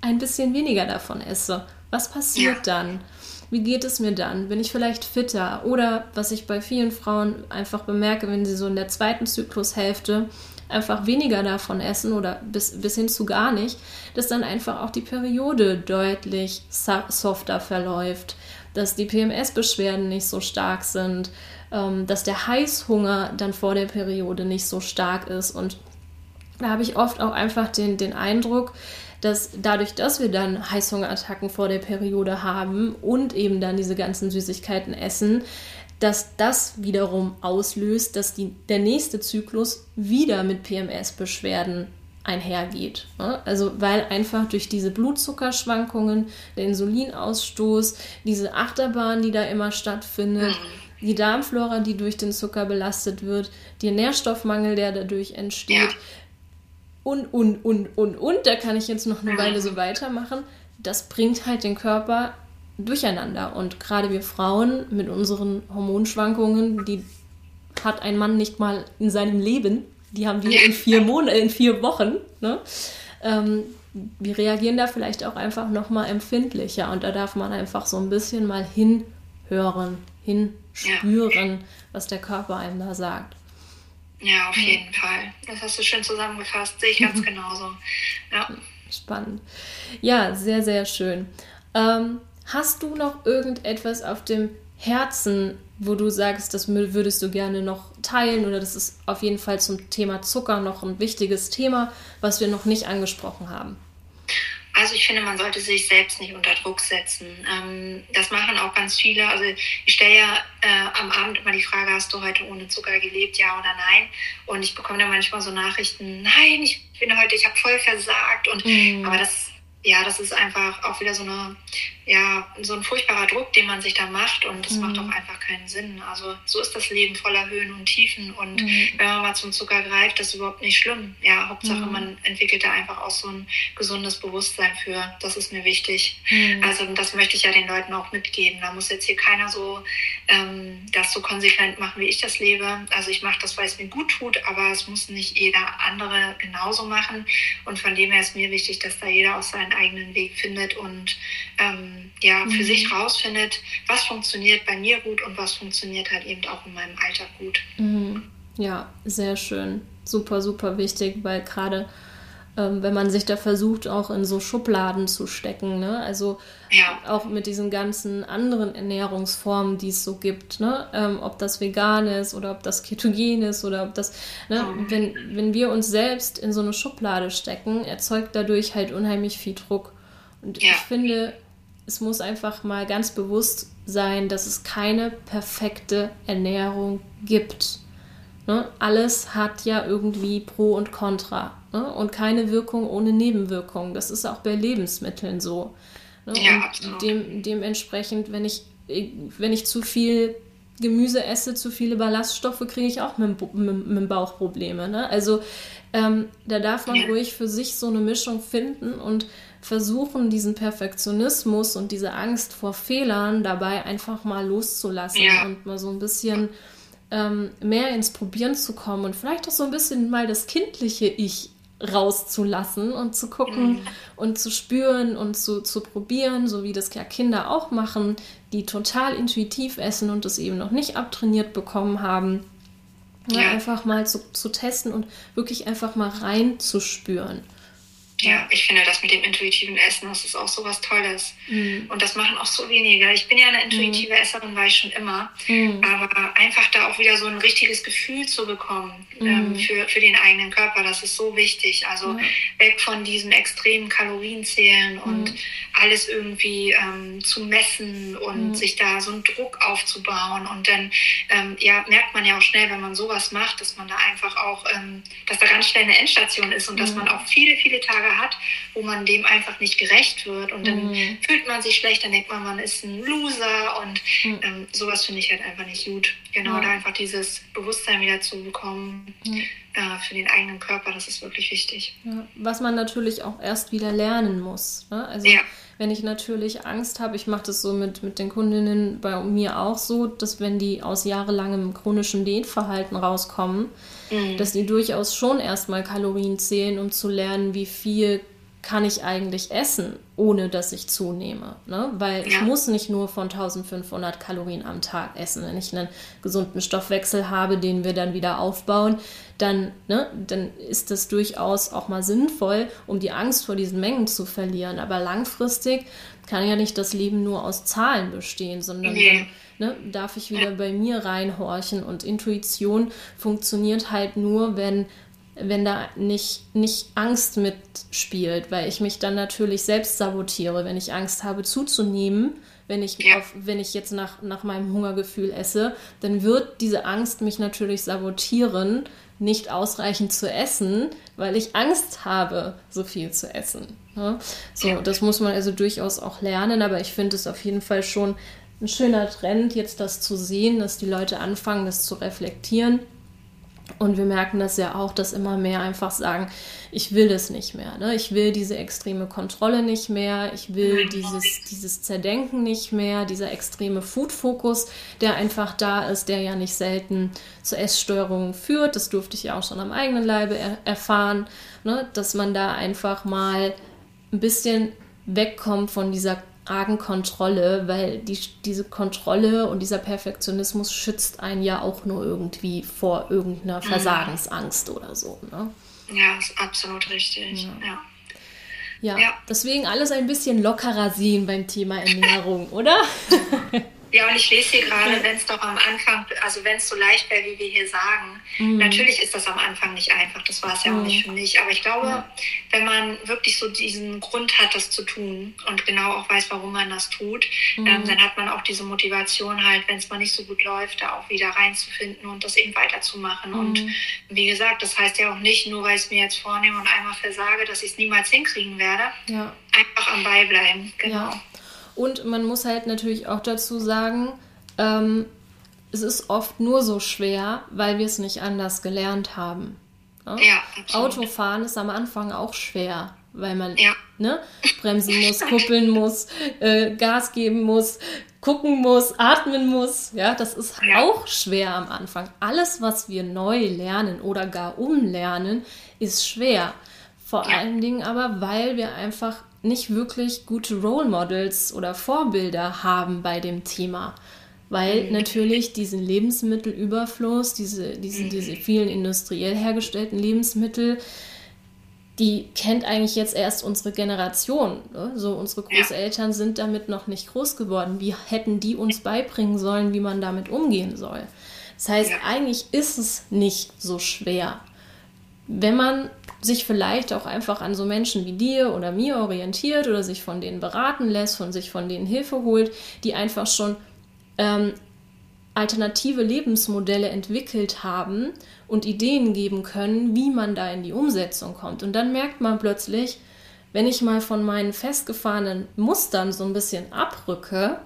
ein bisschen weniger davon esse? Was passiert ja. dann? Wie geht es mir dann? Bin ich vielleicht fitter? Oder was ich bei vielen Frauen einfach bemerke, wenn sie so in der zweiten Zyklushälfte einfach weniger davon essen oder bis, bis hin zu gar nicht, dass dann einfach auch die Periode deutlich softer verläuft, dass die PMS-Beschwerden nicht so stark sind, ähm, dass der Heißhunger dann vor der Periode nicht so stark ist. Und da habe ich oft auch einfach den, den Eindruck, dass dadurch, dass wir dann Heißhungerattacken vor der Periode haben und eben dann diese ganzen Süßigkeiten essen, dass das wiederum auslöst, dass die, der nächste Zyklus wieder mit PMS-Beschwerden einhergeht. Ne? Also weil einfach durch diese Blutzuckerschwankungen, der Insulinausstoß, diese Achterbahn, die da immer stattfindet, mhm. die Darmflora, die durch den Zucker belastet wird, der Nährstoffmangel, der dadurch entsteht, und, und, und, und, und, da kann ich jetzt noch eine Weile so weitermachen. Das bringt halt den Körper durcheinander. Und gerade wir Frauen mit unseren Hormonschwankungen, die hat ein Mann nicht mal in seinem Leben, die haben wir in vier Monaten, in vier Wochen. Ne? Ähm, wir reagieren da vielleicht auch einfach nochmal empfindlicher und da darf man einfach so ein bisschen mal hinhören, hinspüren, was der Körper einem da sagt. Ja, auf jeden Fall. Das hast du schön zusammengefasst. Sehe ich ganz genauso. Ja. Spannend. Ja, sehr, sehr schön. Ähm, hast du noch irgendetwas auf dem Herzen, wo du sagst, das würdest du gerne noch teilen oder das ist auf jeden Fall zum Thema Zucker noch ein wichtiges Thema, was wir noch nicht angesprochen haben? Also ich finde, man sollte sich selbst nicht unter Druck setzen. Ähm, das machen auch ganz viele. Also ich stelle ja äh, am Abend immer die Frage, hast du heute ohne Zucker gelebt, ja oder nein? Und ich bekomme dann manchmal so Nachrichten, nein, ich bin heute, ich habe voll versagt. Und mhm. aber das ja, das ist einfach auch wieder so eine, ja, so ein furchtbarer Druck, den man sich da macht und das mhm. macht auch einfach keinen Sinn. Also so ist das Leben voller Höhen und Tiefen und mhm. wenn man mal zum Zucker greift, das ist überhaupt nicht schlimm. Ja, Hauptsache mhm. man entwickelt da einfach auch so ein gesundes Bewusstsein für. Das ist mir wichtig. Mhm. Also das möchte ich ja den Leuten auch mitgeben. Da muss jetzt hier keiner so ähm, das so konsequent machen, wie ich das lebe. Also ich mache das, weil es mir gut tut, aber es muss nicht jeder andere genauso machen. Und von dem her ist mir wichtig, dass da jeder auch seinen eigenen Weg findet und ähm, ja, für mhm. sich rausfindet, was funktioniert bei mir gut und was funktioniert halt eben auch in meinem Alltag gut. Mhm. Ja, sehr schön. Super, super wichtig, weil gerade ähm, wenn man sich da versucht, auch in so Schubladen zu stecken. Ne? Also ja. auch mit diesen ganzen anderen Ernährungsformen, die es so gibt. Ne? Ähm, ob das vegan ist oder ob das ketogen ist oder ob das, ne? Mhm. wenn, wenn wir uns selbst in so eine Schublade stecken, erzeugt dadurch halt unheimlich viel Druck. Und ja. ich finde, es muss einfach mal ganz bewusst sein, dass es keine perfekte Ernährung gibt. Ne? Alles hat ja irgendwie Pro und Contra ne? und keine Wirkung ohne Nebenwirkung. Das ist auch bei Lebensmitteln so. Ne? Ja, und dem, dementsprechend, wenn ich, wenn ich zu viel Gemüse esse, zu viele Ballaststoffe, kriege ich auch mit, mit, mit Bauchprobleme. Ne? Also ähm, da darf man ruhig für sich so eine Mischung finden und versuchen, diesen Perfektionismus und diese Angst vor Fehlern dabei einfach mal loszulassen ja. und mal so ein bisschen ähm, mehr ins Probieren zu kommen und vielleicht auch so ein bisschen mal das kindliche Ich rauszulassen und zu gucken mhm. und zu spüren und zu, zu probieren, so wie das ja Kinder auch machen, die total intuitiv essen und es eben noch nicht abtrainiert bekommen haben. Ja. einfach mal zu, zu testen und wirklich einfach mal reinzuspüren. Ja, ich finde das mit dem intuitiven Essen, das ist auch so was Tolles. Mhm. Und das machen auch so wenige. Ich bin ja eine intuitive mhm. Esserin, war ich schon immer. Mhm. Aber einfach da auch wieder so ein richtiges Gefühl zu bekommen ähm, mhm. für, für den eigenen Körper, das ist so wichtig. Also weg von diesem extremen Kalorienzählen und mhm. alles irgendwie ähm, zu messen und mhm. sich da so einen Druck aufzubauen. Und dann ähm, ja, merkt man ja auch schnell, wenn man sowas macht, dass man da einfach auch, ähm, dass da ganz schnell eine Endstation ist und dass man auch viele, viele Tage hat, wo man dem einfach nicht gerecht wird. Und dann mhm. fühlt man sich schlecht, dann denkt man, man ist ein Loser und mhm. ähm, sowas finde ich halt einfach nicht gut. Genau, ja. da einfach dieses Bewusstsein wieder zu bekommen mhm. äh, für den eigenen Körper, das ist wirklich wichtig. Ja. Was man natürlich auch erst wieder lernen muss. Ne? Also ja. Wenn ich natürlich Angst habe, ich mache das so mit, mit den Kundinnen bei mir auch so, dass wenn die aus jahrelangem chronischen Diätverhalten rauskommen, mhm. dass die durchaus schon erstmal Kalorien zählen, um zu lernen, wie viel kann ich eigentlich essen, ohne dass ich zunehme. Ne? Weil ich muss nicht nur von 1500 Kalorien am Tag essen. Wenn ich einen gesunden Stoffwechsel habe, den wir dann wieder aufbauen, dann, ne, dann ist das durchaus auch mal sinnvoll, um die Angst vor diesen Mengen zu verlieren. Aber langfristig kann ja nicht das Leben nur aus Zahlen bestehen, sondern dann ne, darf ich wieder bei mir reinhorchen. Und Intuition funktioniert halt nur, wenn wenn da nicht, nicht Angst mitspielt, weil ich mich dann natürlich selbst sabotiere, wenn ich Angst habe zuzunehmen, wenn ich, ja. auf, wenn ich jetzt nach, nach meinem Hungergefühl esse, dann wird diese Angst mich natürlich sabotieren, nicht ausreichend zu essen, weil ich Angst habe, so viel zu essen. Ja? So, das muss man also durchaus auch lernen, aber ich finde es auf jeden Fall schon ein schöner Trend, jetzt das zu sehen, dass die Leute anfangen, das zu reflektieren und wir merken das ja auch, dass immer mehr einfach sagen, ich will das nicht mehr. Ne? Ich will diese extreme Kontrolle nicht mehr. Ich will dieses, dieses Zerdenken nicht mehr. Dieser extreme Food-Fokus, der einfach da ist, der ja nicht selten zu Essstörungen führt. Das durfte ich ja auch schon am eigenen Leibe er erfahren, ne? dass man da einfach mal ein bisschen wegkommt von dieser argen Kontrolle, weil die, diese Kontrolle und dieser Perfektionismus schützt einen ja auch nur irgendwie vor irgendeiner mhm. Versagensangst mhm. oder so. Ne? Ja, ist absolut richtig. Ja. ja. Ja, ja, deswegen alles ein bisschen lockerer sehen beim Thema Ernährung, oder? Ja, und ich lese hier gerade, wenn es doch am Anfang, also wenn es so leicht wäre, wie wir hier sagen, mhm. natürlich ist das am Anfang nicht einfach, das war es ja auch nicht für mich, aber ich glaube, ja. wenn man wirklich so diesen Grund hat, das zu tun und genau auch weiß, warum man das tut, mhm. ähm, dann hat man auch diese Motivation halt, wenn es mal nicht so gut läuft, da auch wieder reinzufinden und das eben weiterzumachen. Mhm. Und wie gesagt, das heißt ja auch nicht, nur weil ich es mir jetzt vornehme und einmal versage, dass ich es niemals hinkriegen werde, ja. einfach am Ball bleiben. Genau. Und man muss halt natürlich auch dazu sagen, ähm, es ist oft nur so schwer, weil wir es nicht anders gelernt haben. Ne? Ja, Autofahren ist am Anfang auch schwer, weil man ja. ne, bremsen muss, kuppeln muss, äh, Gas geben muss, gucken muss, atmen muss. Ja, das ist ja. auch schwer am Anfang. Alles, was wir neu lernen oder gar umlernen, ist schwer. Vor allen Dingen aber, weil wir einfach nicht wirklich gute Role Models oder Vorbilder haben bei dem Thema. Weil mhm. natürlich diesen Lebensmittelüberfluss, diese, diese, mhm. diese vielen industriell hergestellten Lebensmittel, die kennt eigentlich jetzt erst unsere Generation. Ne? So unsere Großeltern sind damit noch nicht groß geworden. Wie hätten die uns beibringen sollen, wie man damit umgehen soll? Das heißt, eigentlich ist es nicht so schwer. Wenn man sich vielleicht auch einfach an so Menschen wie dir oder mir orientiert oder sich von denen beraten lässt, von sich von denen Hilfe holt, die einfach schon ähm, alternative Lebensmodelle entwickelt haben und Ideen geben können, wie man da in die Umsetzung kommt. Und dann merkt man plötzlich, wenn ich mal von meinen festgefahrenen Mustern so ein bisschen abrücke,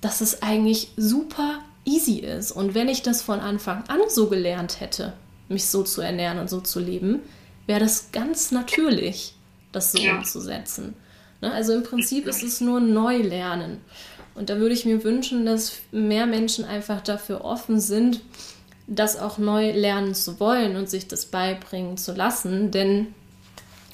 dass es eigentlich super easy ist. Und wenn ich das von Anfang an so gelernt hätte, mich so zu ernähren und so zu leben, wäre das ganz natürlich, das so ja. umzusetzen. Ne? Also im Prinzip ist es nur Neulernen. Und da würde ich mir wünschen, dass mehr Menschen einfach dafür offen sind, das auch neu lernen zu wollen und sich das beibringen zu lassen. Denn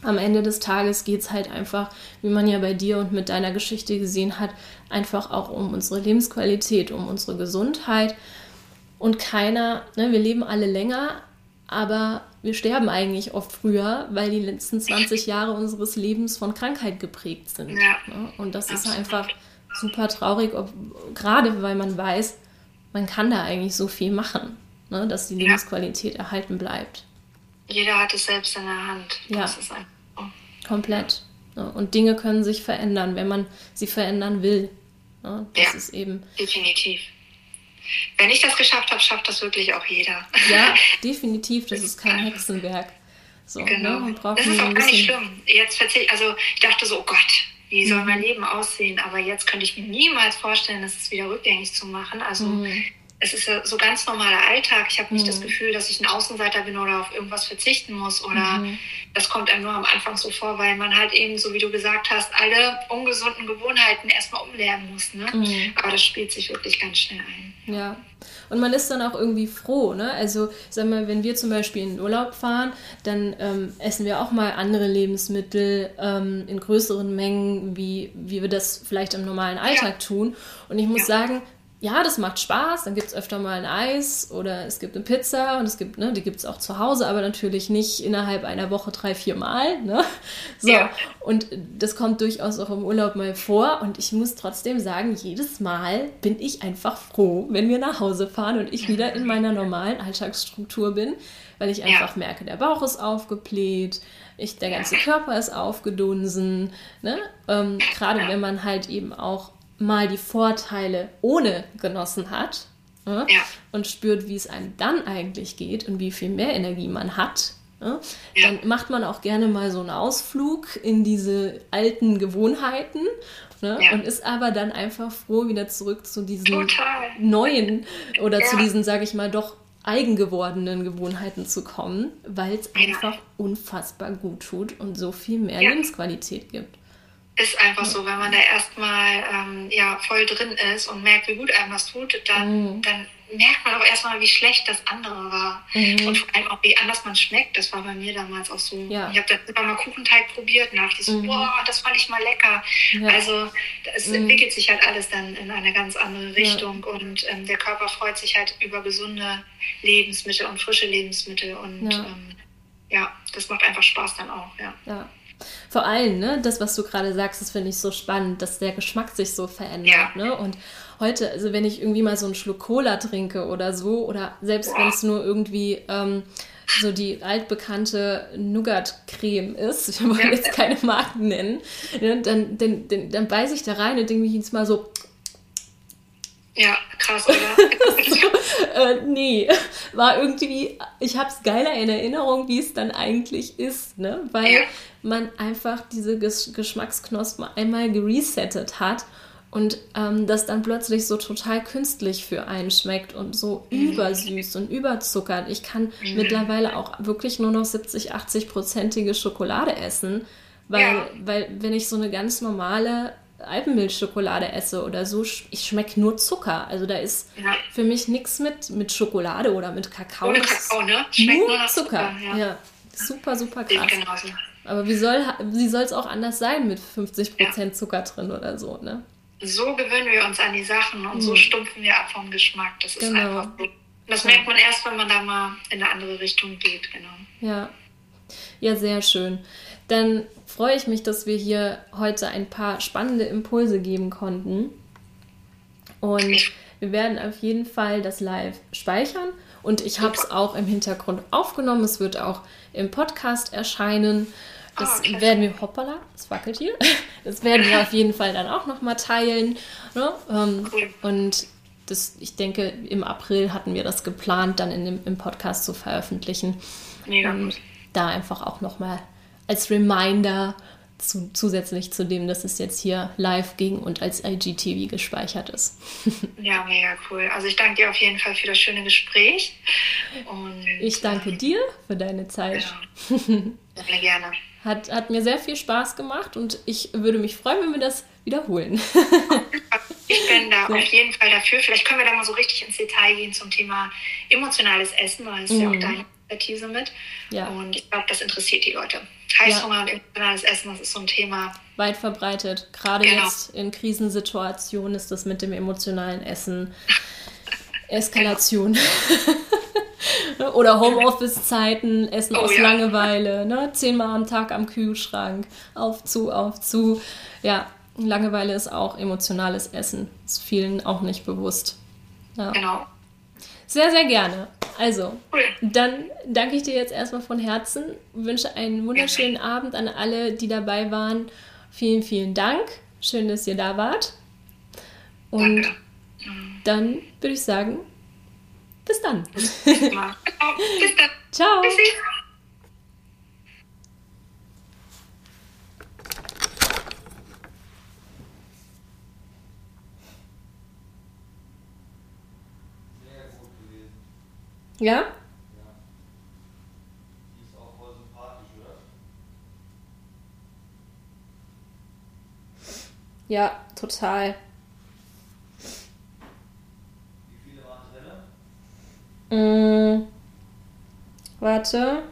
am Ende des Tages geht es halt einfach, wie man ja bei dir und mit deiner Geschichte gesehen hat, einfach auch um unsere Lebensqualität, um unsere Gesundheit. Und keiner, ne, wir leben alle länger, aber wir sterben eigentlich oft früher, weil die letzten 20 Jahre unseres Lebens von Krankheit geprägt sind. Ja. Ne? Und das ist einfach super traurig, ob, gerade weil man weiß, man kann da eigentlich so viel machen, ne? dass die Lebensqualität ja. erhalten bleibt. Jeder hat es selbst in der Hand. Das ja. Komplett. Ne? Und Dinge können sich verändern, wenn man sie verändern will. Ne? Das ja, ist eben. Definitiv wenn ich das geschafft habe, schafft das wirklich auch jeder. Ja, definitiv. Das ist kein Hexenwerk. So, ne, genau. Ne? das ist auch gar nicht schlimm. Jetzt verzichte also ich dachte so, oh Gott, wie soll mhm. mein Leben aussehen? Aber jetzt könnte ich mir niemals vorstellen, das wieder rückgängig zu machen. Also mhm. Es ist ja so ganz normaler Alltag. Ich habe nicht mhm. das Gefühl, dass ich ein Außenseiter bin oder auf irgendwas verzichten muss. Oder mhm. das kommt einem nur am Anfang so vor, weil man halt eben, so wie du gesagt hast, alle ungesunden Gewohnheiten erstmal umlernen muss. Ne? Mhm. Aber das spielt sich wirklich ganz schnell ein. Ja. Und man ist dann auch irgendwie froh, ne? Also, sag mal, wenn wir zum Beispiel in den Urlaub fahren, dann ähm, essen wir auch mal andere Lebensmittel ähm, in größeren Mengen, wie, wie wir das vielleicht im normalen Alltag ja. tun. Und ich muss ja. sagen, ja, das macht Spaß, dann gibt es öfter mal ein Eis oder es gibt eine Pizza und es gibt, ne, die gibt es auch zu Hause, aber natürlich nicht innerhalb einer Woche drei, vier Mal. Ne? So, ja. und das kommt durchaus auch im Urlaub mal vor und ich muss trotzdem sagen, jedes Mal bin ich einfach froh, wenn wir nach Hause fahren und ich wieder in meiner normalen Alltagsstruktur bin, weil ich einfach ja. merke, der Bauch ist aufgebläht, ich, der ganze Körper ist aufgedunsen. Ne? Ähm, Gerade wenn man halt eben auch mal die Vorteile ohne genossen hat äh, ja. und spürt, wie es einem dann eigentlich geht und wie viel mehr Energie man hat, äh, ja. dann macht man auch gerne mal so einen Ausflug in diese alten Gewohnheiten ne, ja. und ist aber dann einfach froh, wieder zurück zu diesen Total. neuen oder zu diesen, sage ich mal, doch eigengewordenen Gewohnheiten zu kommen, weil es einfach unfassbar gut tut und so viel mehr Lebensqualität gibt. Ist einfach so, wenn man da erstmal ähm, ja, voll drin ist und merkt, wie gut einem das tut, dann, mhm. dann merkt man auch erstmal, wie schlecht das andere war. Mhm. Und vor allem auch, wie anders man schmeckt. Das war bei mir damals auch so. Ja. Ich habe dann immer mal Kuchenteig probiert und dachte so, mhm. boah, das fand ich mal lecker. Ja. Also es mhm. entwickelt sich halt alles dann in eine ganz andere Richtung. Ja. Und ähm, der Körper freut sich halt über gesunde Lebensmittel und frische Lebensmittel. Und ähm, ja, das macht einfach Spaß dann auch. ja. Vor allem, ne, das, was du gerade sagst, das finde ich so spannend, dass der Geschmack sich so verändert. Ja. Ne? Und heute, also wenn ich irgendwie mal so einen Schluck Cola trinke oder so, oder selbst wenn es nur irgendwie ähm, so die altbekannte Nougat-Creme ist, ich will jetzt keine Marken nennen, ne, dann, dann, dann, dann beiße ich da rein und denke mich jedes Mal so, ja, krass, oder? äh, nee, war irgendwie, ich habe es geiler in Erinnerung, wie es dann eigentlich ist, ne? Weil ja. man einfach diese Ges Geschmacksknospen einmal geresettet hat und ähm, das dann plötzlich so total künstlich für einen schmeckt und so mhm. übersüß und überzuckert. Ich kann mhm. mittlerweile auch wirklich nur noch 70, 80 prozentige Schokolade essen, weil, ja. weil wenn ich so eine ganz normale Alpenmilchschokolade esse oder so, ich schmecke nur Zucker. Also da ist ja. für mich nichts mit, mit Schokolade oder mit Kakao. Ohne Kakao, ne? Schmeckt nur, nur Zucker. Zucker ja. ja. super, super krass. Aber wie soll wie es auch anders sein mit 50% ja. Zucker drin oder so, ne? So gewöhnen wir uns an die Sachen und mhm. so stumpfen wir ab vom Geschmack. Das ist genau. einfach so. Das merkt man erst, wenn man da mal in eine andere Richtung geht, genau. Ja. Ja, sehr schön. Dann freue ich mich, dass wir hier heute ein paar spannende Impulse geben konnten. Und wir werden auf jeden Fall das Live speichern. Und ich habe es auch im Hintergrund aufgenommen. Es wird auch im Podcast erscheinen. Das oh, werden wir, hoppala, es wackelt hier. Das werden wir auf jeden Fall dann auch nochmal teilen. Ne? Ähm, und das, ich denke, im April hatten wir das geplant, dann in dem, im Podcast zu veröffentlichen. Mega und gut. da einfach auch nochmal als Reminder zu, zusätzlich zu dem, dass es jetzt hier live ging und als IGTV gespeichert ist. ja, mega cool. Also ich danke dir auf jeden Fall für das schöne Gespräch. Und, ich danke dir für deine Zeit. Ja, sehr gerne. Hat, hat mir sehr viel Spaß gemacht und ich würde mich freuen, wenn wir das wiederholen. ich bin da so. auf jeden Fall dafür. Vielleicht können wir da mal so richtig ins Detail gehen zum Thema emotionales Essen, weil es mhm. ja auch deine Expertise mit. Ja. Und ich glaube, das interessiert die Leute. Heißhunger ja. und emotionales Essen, das ist so ein Thema. Weit verbreitet. Gerade genau. jetzt in Krisensituationen ist das mit dem emotionalen Essen Eskalation. Genau. Oder Homeoffice-Zeiten, Essen oh, aus ja. Langeweile, ne? zehnmal am Tag am Kühlschrank, auf zu, auf zu. Ja, Langeweile ist auch emotionales Essen. Ist vielen auch nicht bewusst. Ja. Genau. Sehr, sehr gerne. Also, dann danke ich dir jetzt erstmal von Herzen, wünsche einen wunderschönen Abend an alle, die dabei waren. Vielen, vielen Dank. Schön, dass ihr da wart. Und dann würde ich sagen, bis dann. Bis dann. Ciao. Ja? Die ist auch voll sympathisch, oder? Ja, total. Wie viele waren drin? Mm, warte.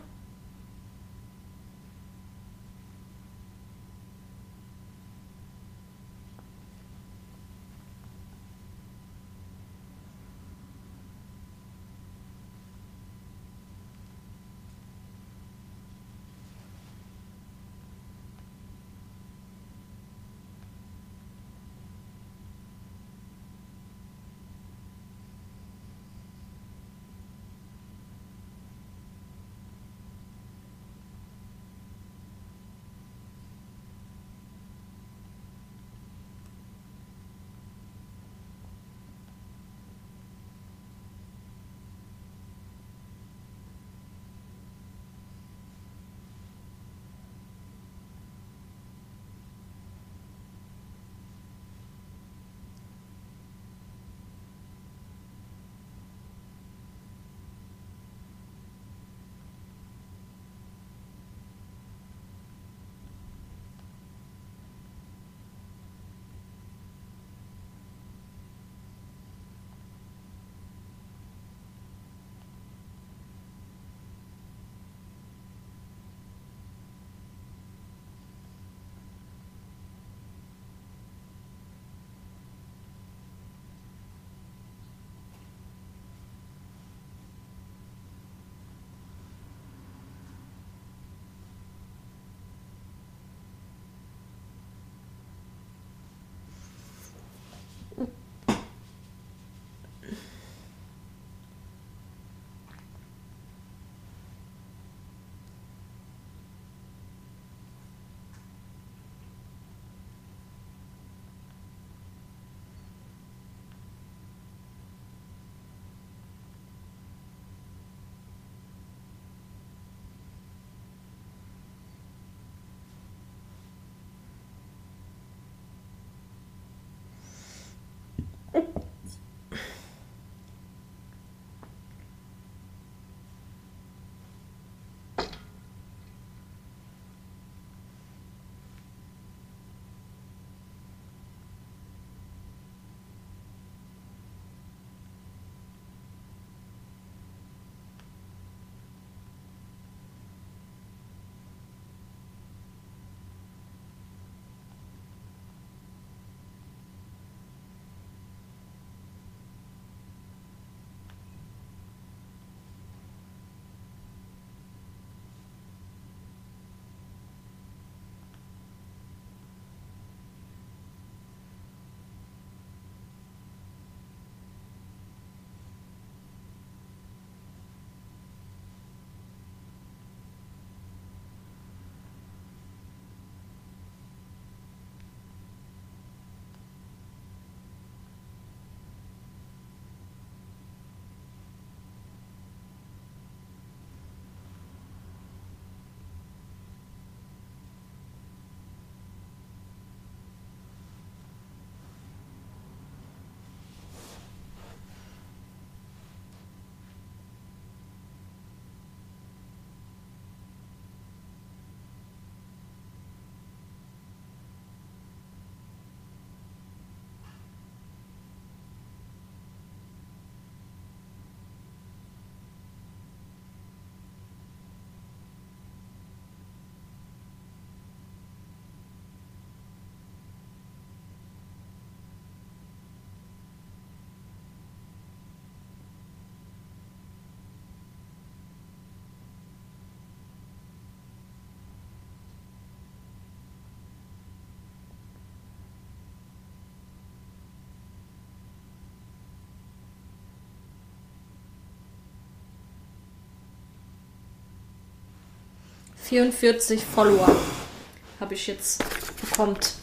Vierundvierzig Follower habe ich jetzt bekommt.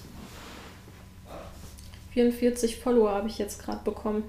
44 Follower habe ich jetzt gerade bekommen.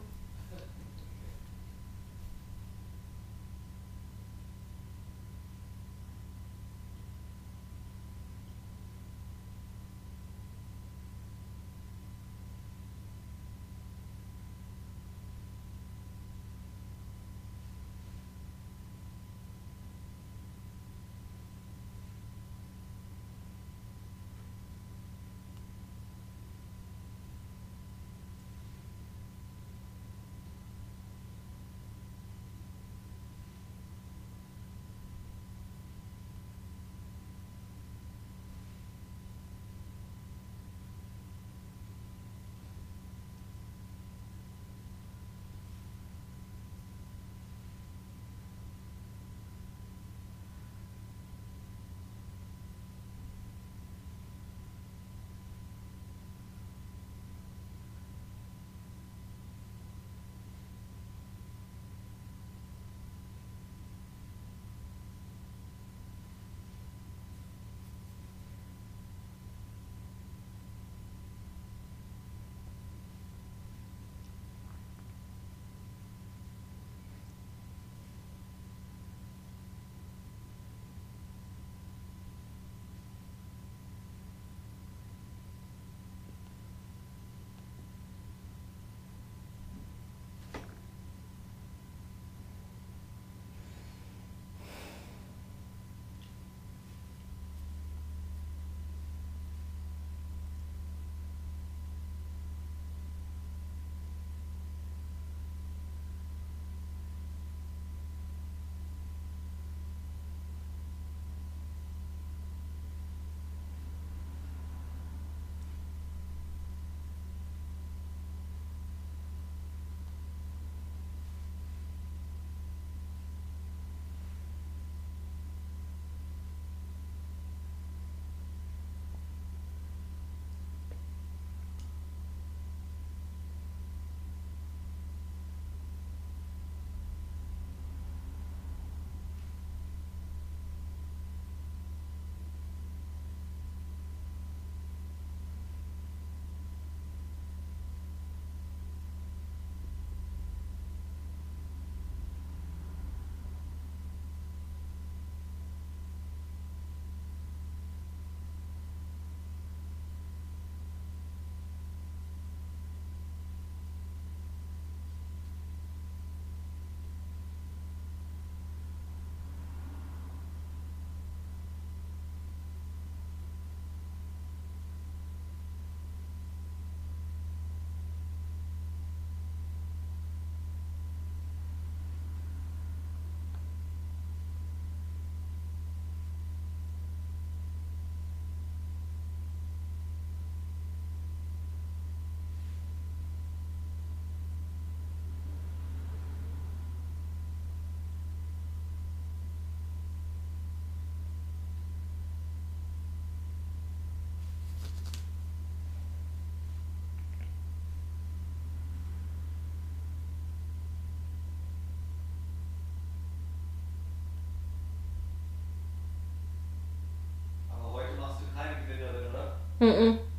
Mm -mm.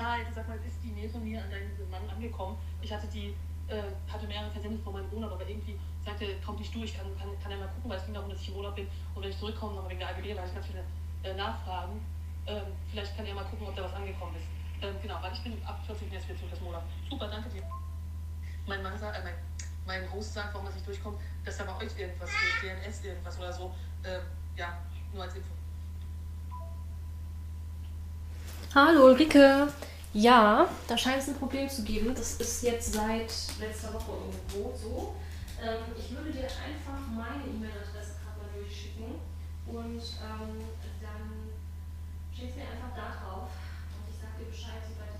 Mhm. Hi, sag mal, ist die Nähe von mir an deinen Mann angekommen? Ich hatte die, äh, hatte mehrere Versendungen vor meinem Urlaub, aber irgendwie sagte, kommt nicht durch, kann, kann, kann er mal gucken, weil es ging darum, dass ich im Urlaub bin und wenn ich zurückkomme, nochmal wegen der AGB, weil ich ganz viele äh, Nachfragen. Ähm, vielleicht kann er mal gucken, ob da was angekommen ist. Ähm, genau, weil ich bin ab 14. jetzt wieder zurück das Monat. Super, danke dir. Mein Mann sagt, äh, mein, mein Host sagt, warum das nicht durchkommt, dass da bei euch irgendwas steht, DNS irgendwas oder so. Ähm, ja, nur als Info. Hallo Ulrike. Ja, da scheint es ein Problem zu geben. Das ist jetzt seit letzter Woche irgendwo so. Ähm, ich würde dir einfach meine E-Mail-Adresse gerade mal durchschicken und ähm, dann schickst du mir einfach da drauf und ich sag dir Bescheid, sobald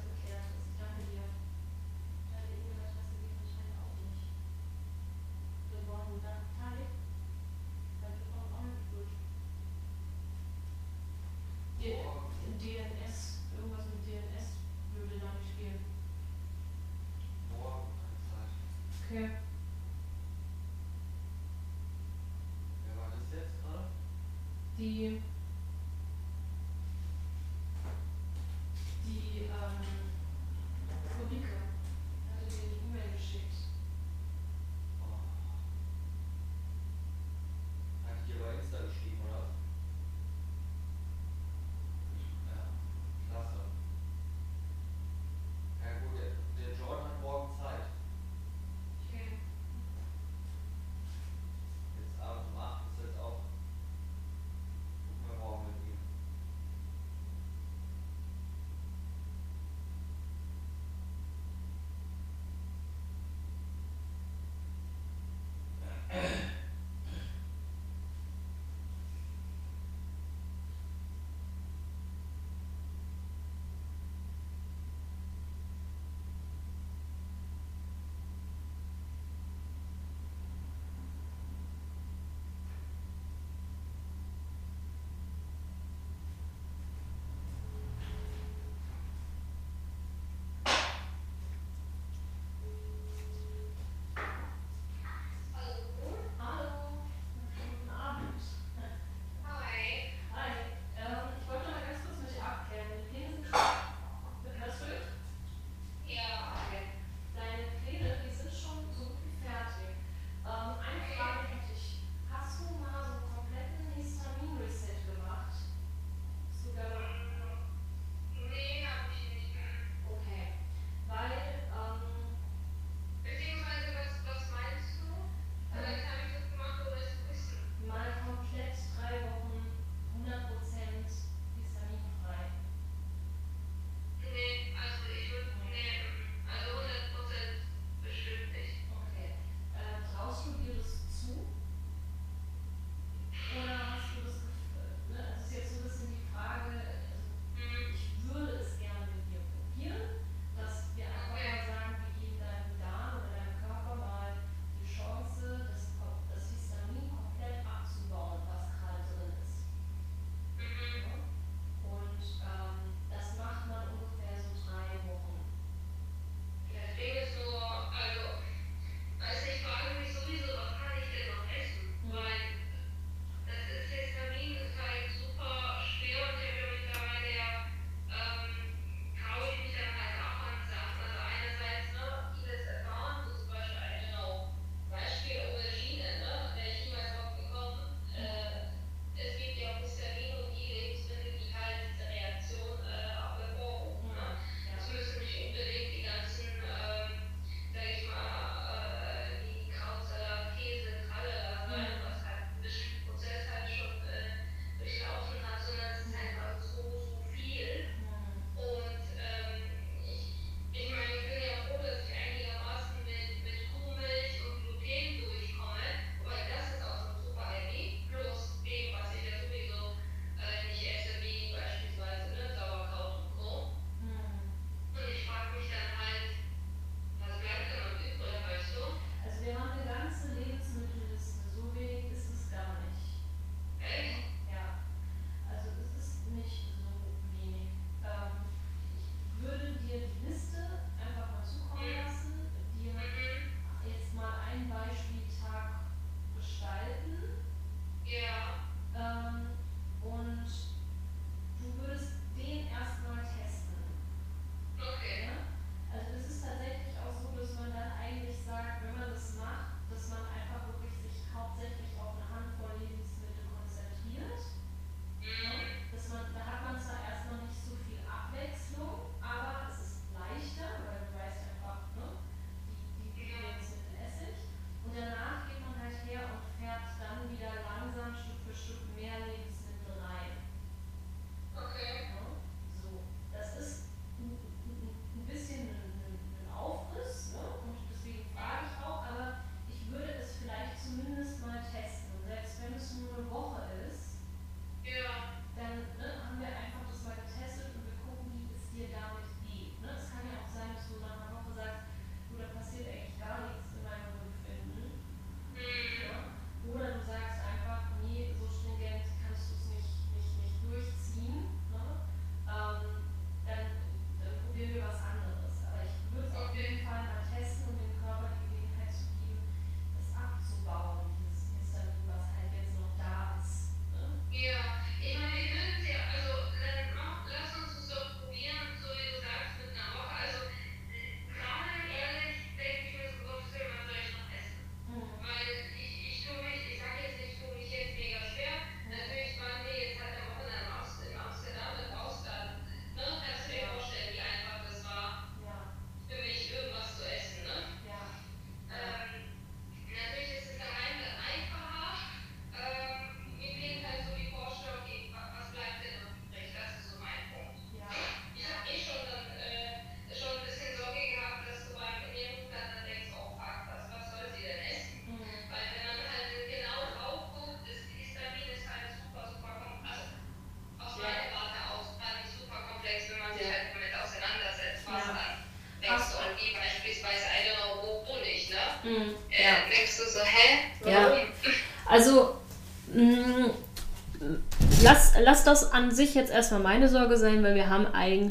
an sich jetzt erstmal meine Sorge sein, weil wir haben eigentlich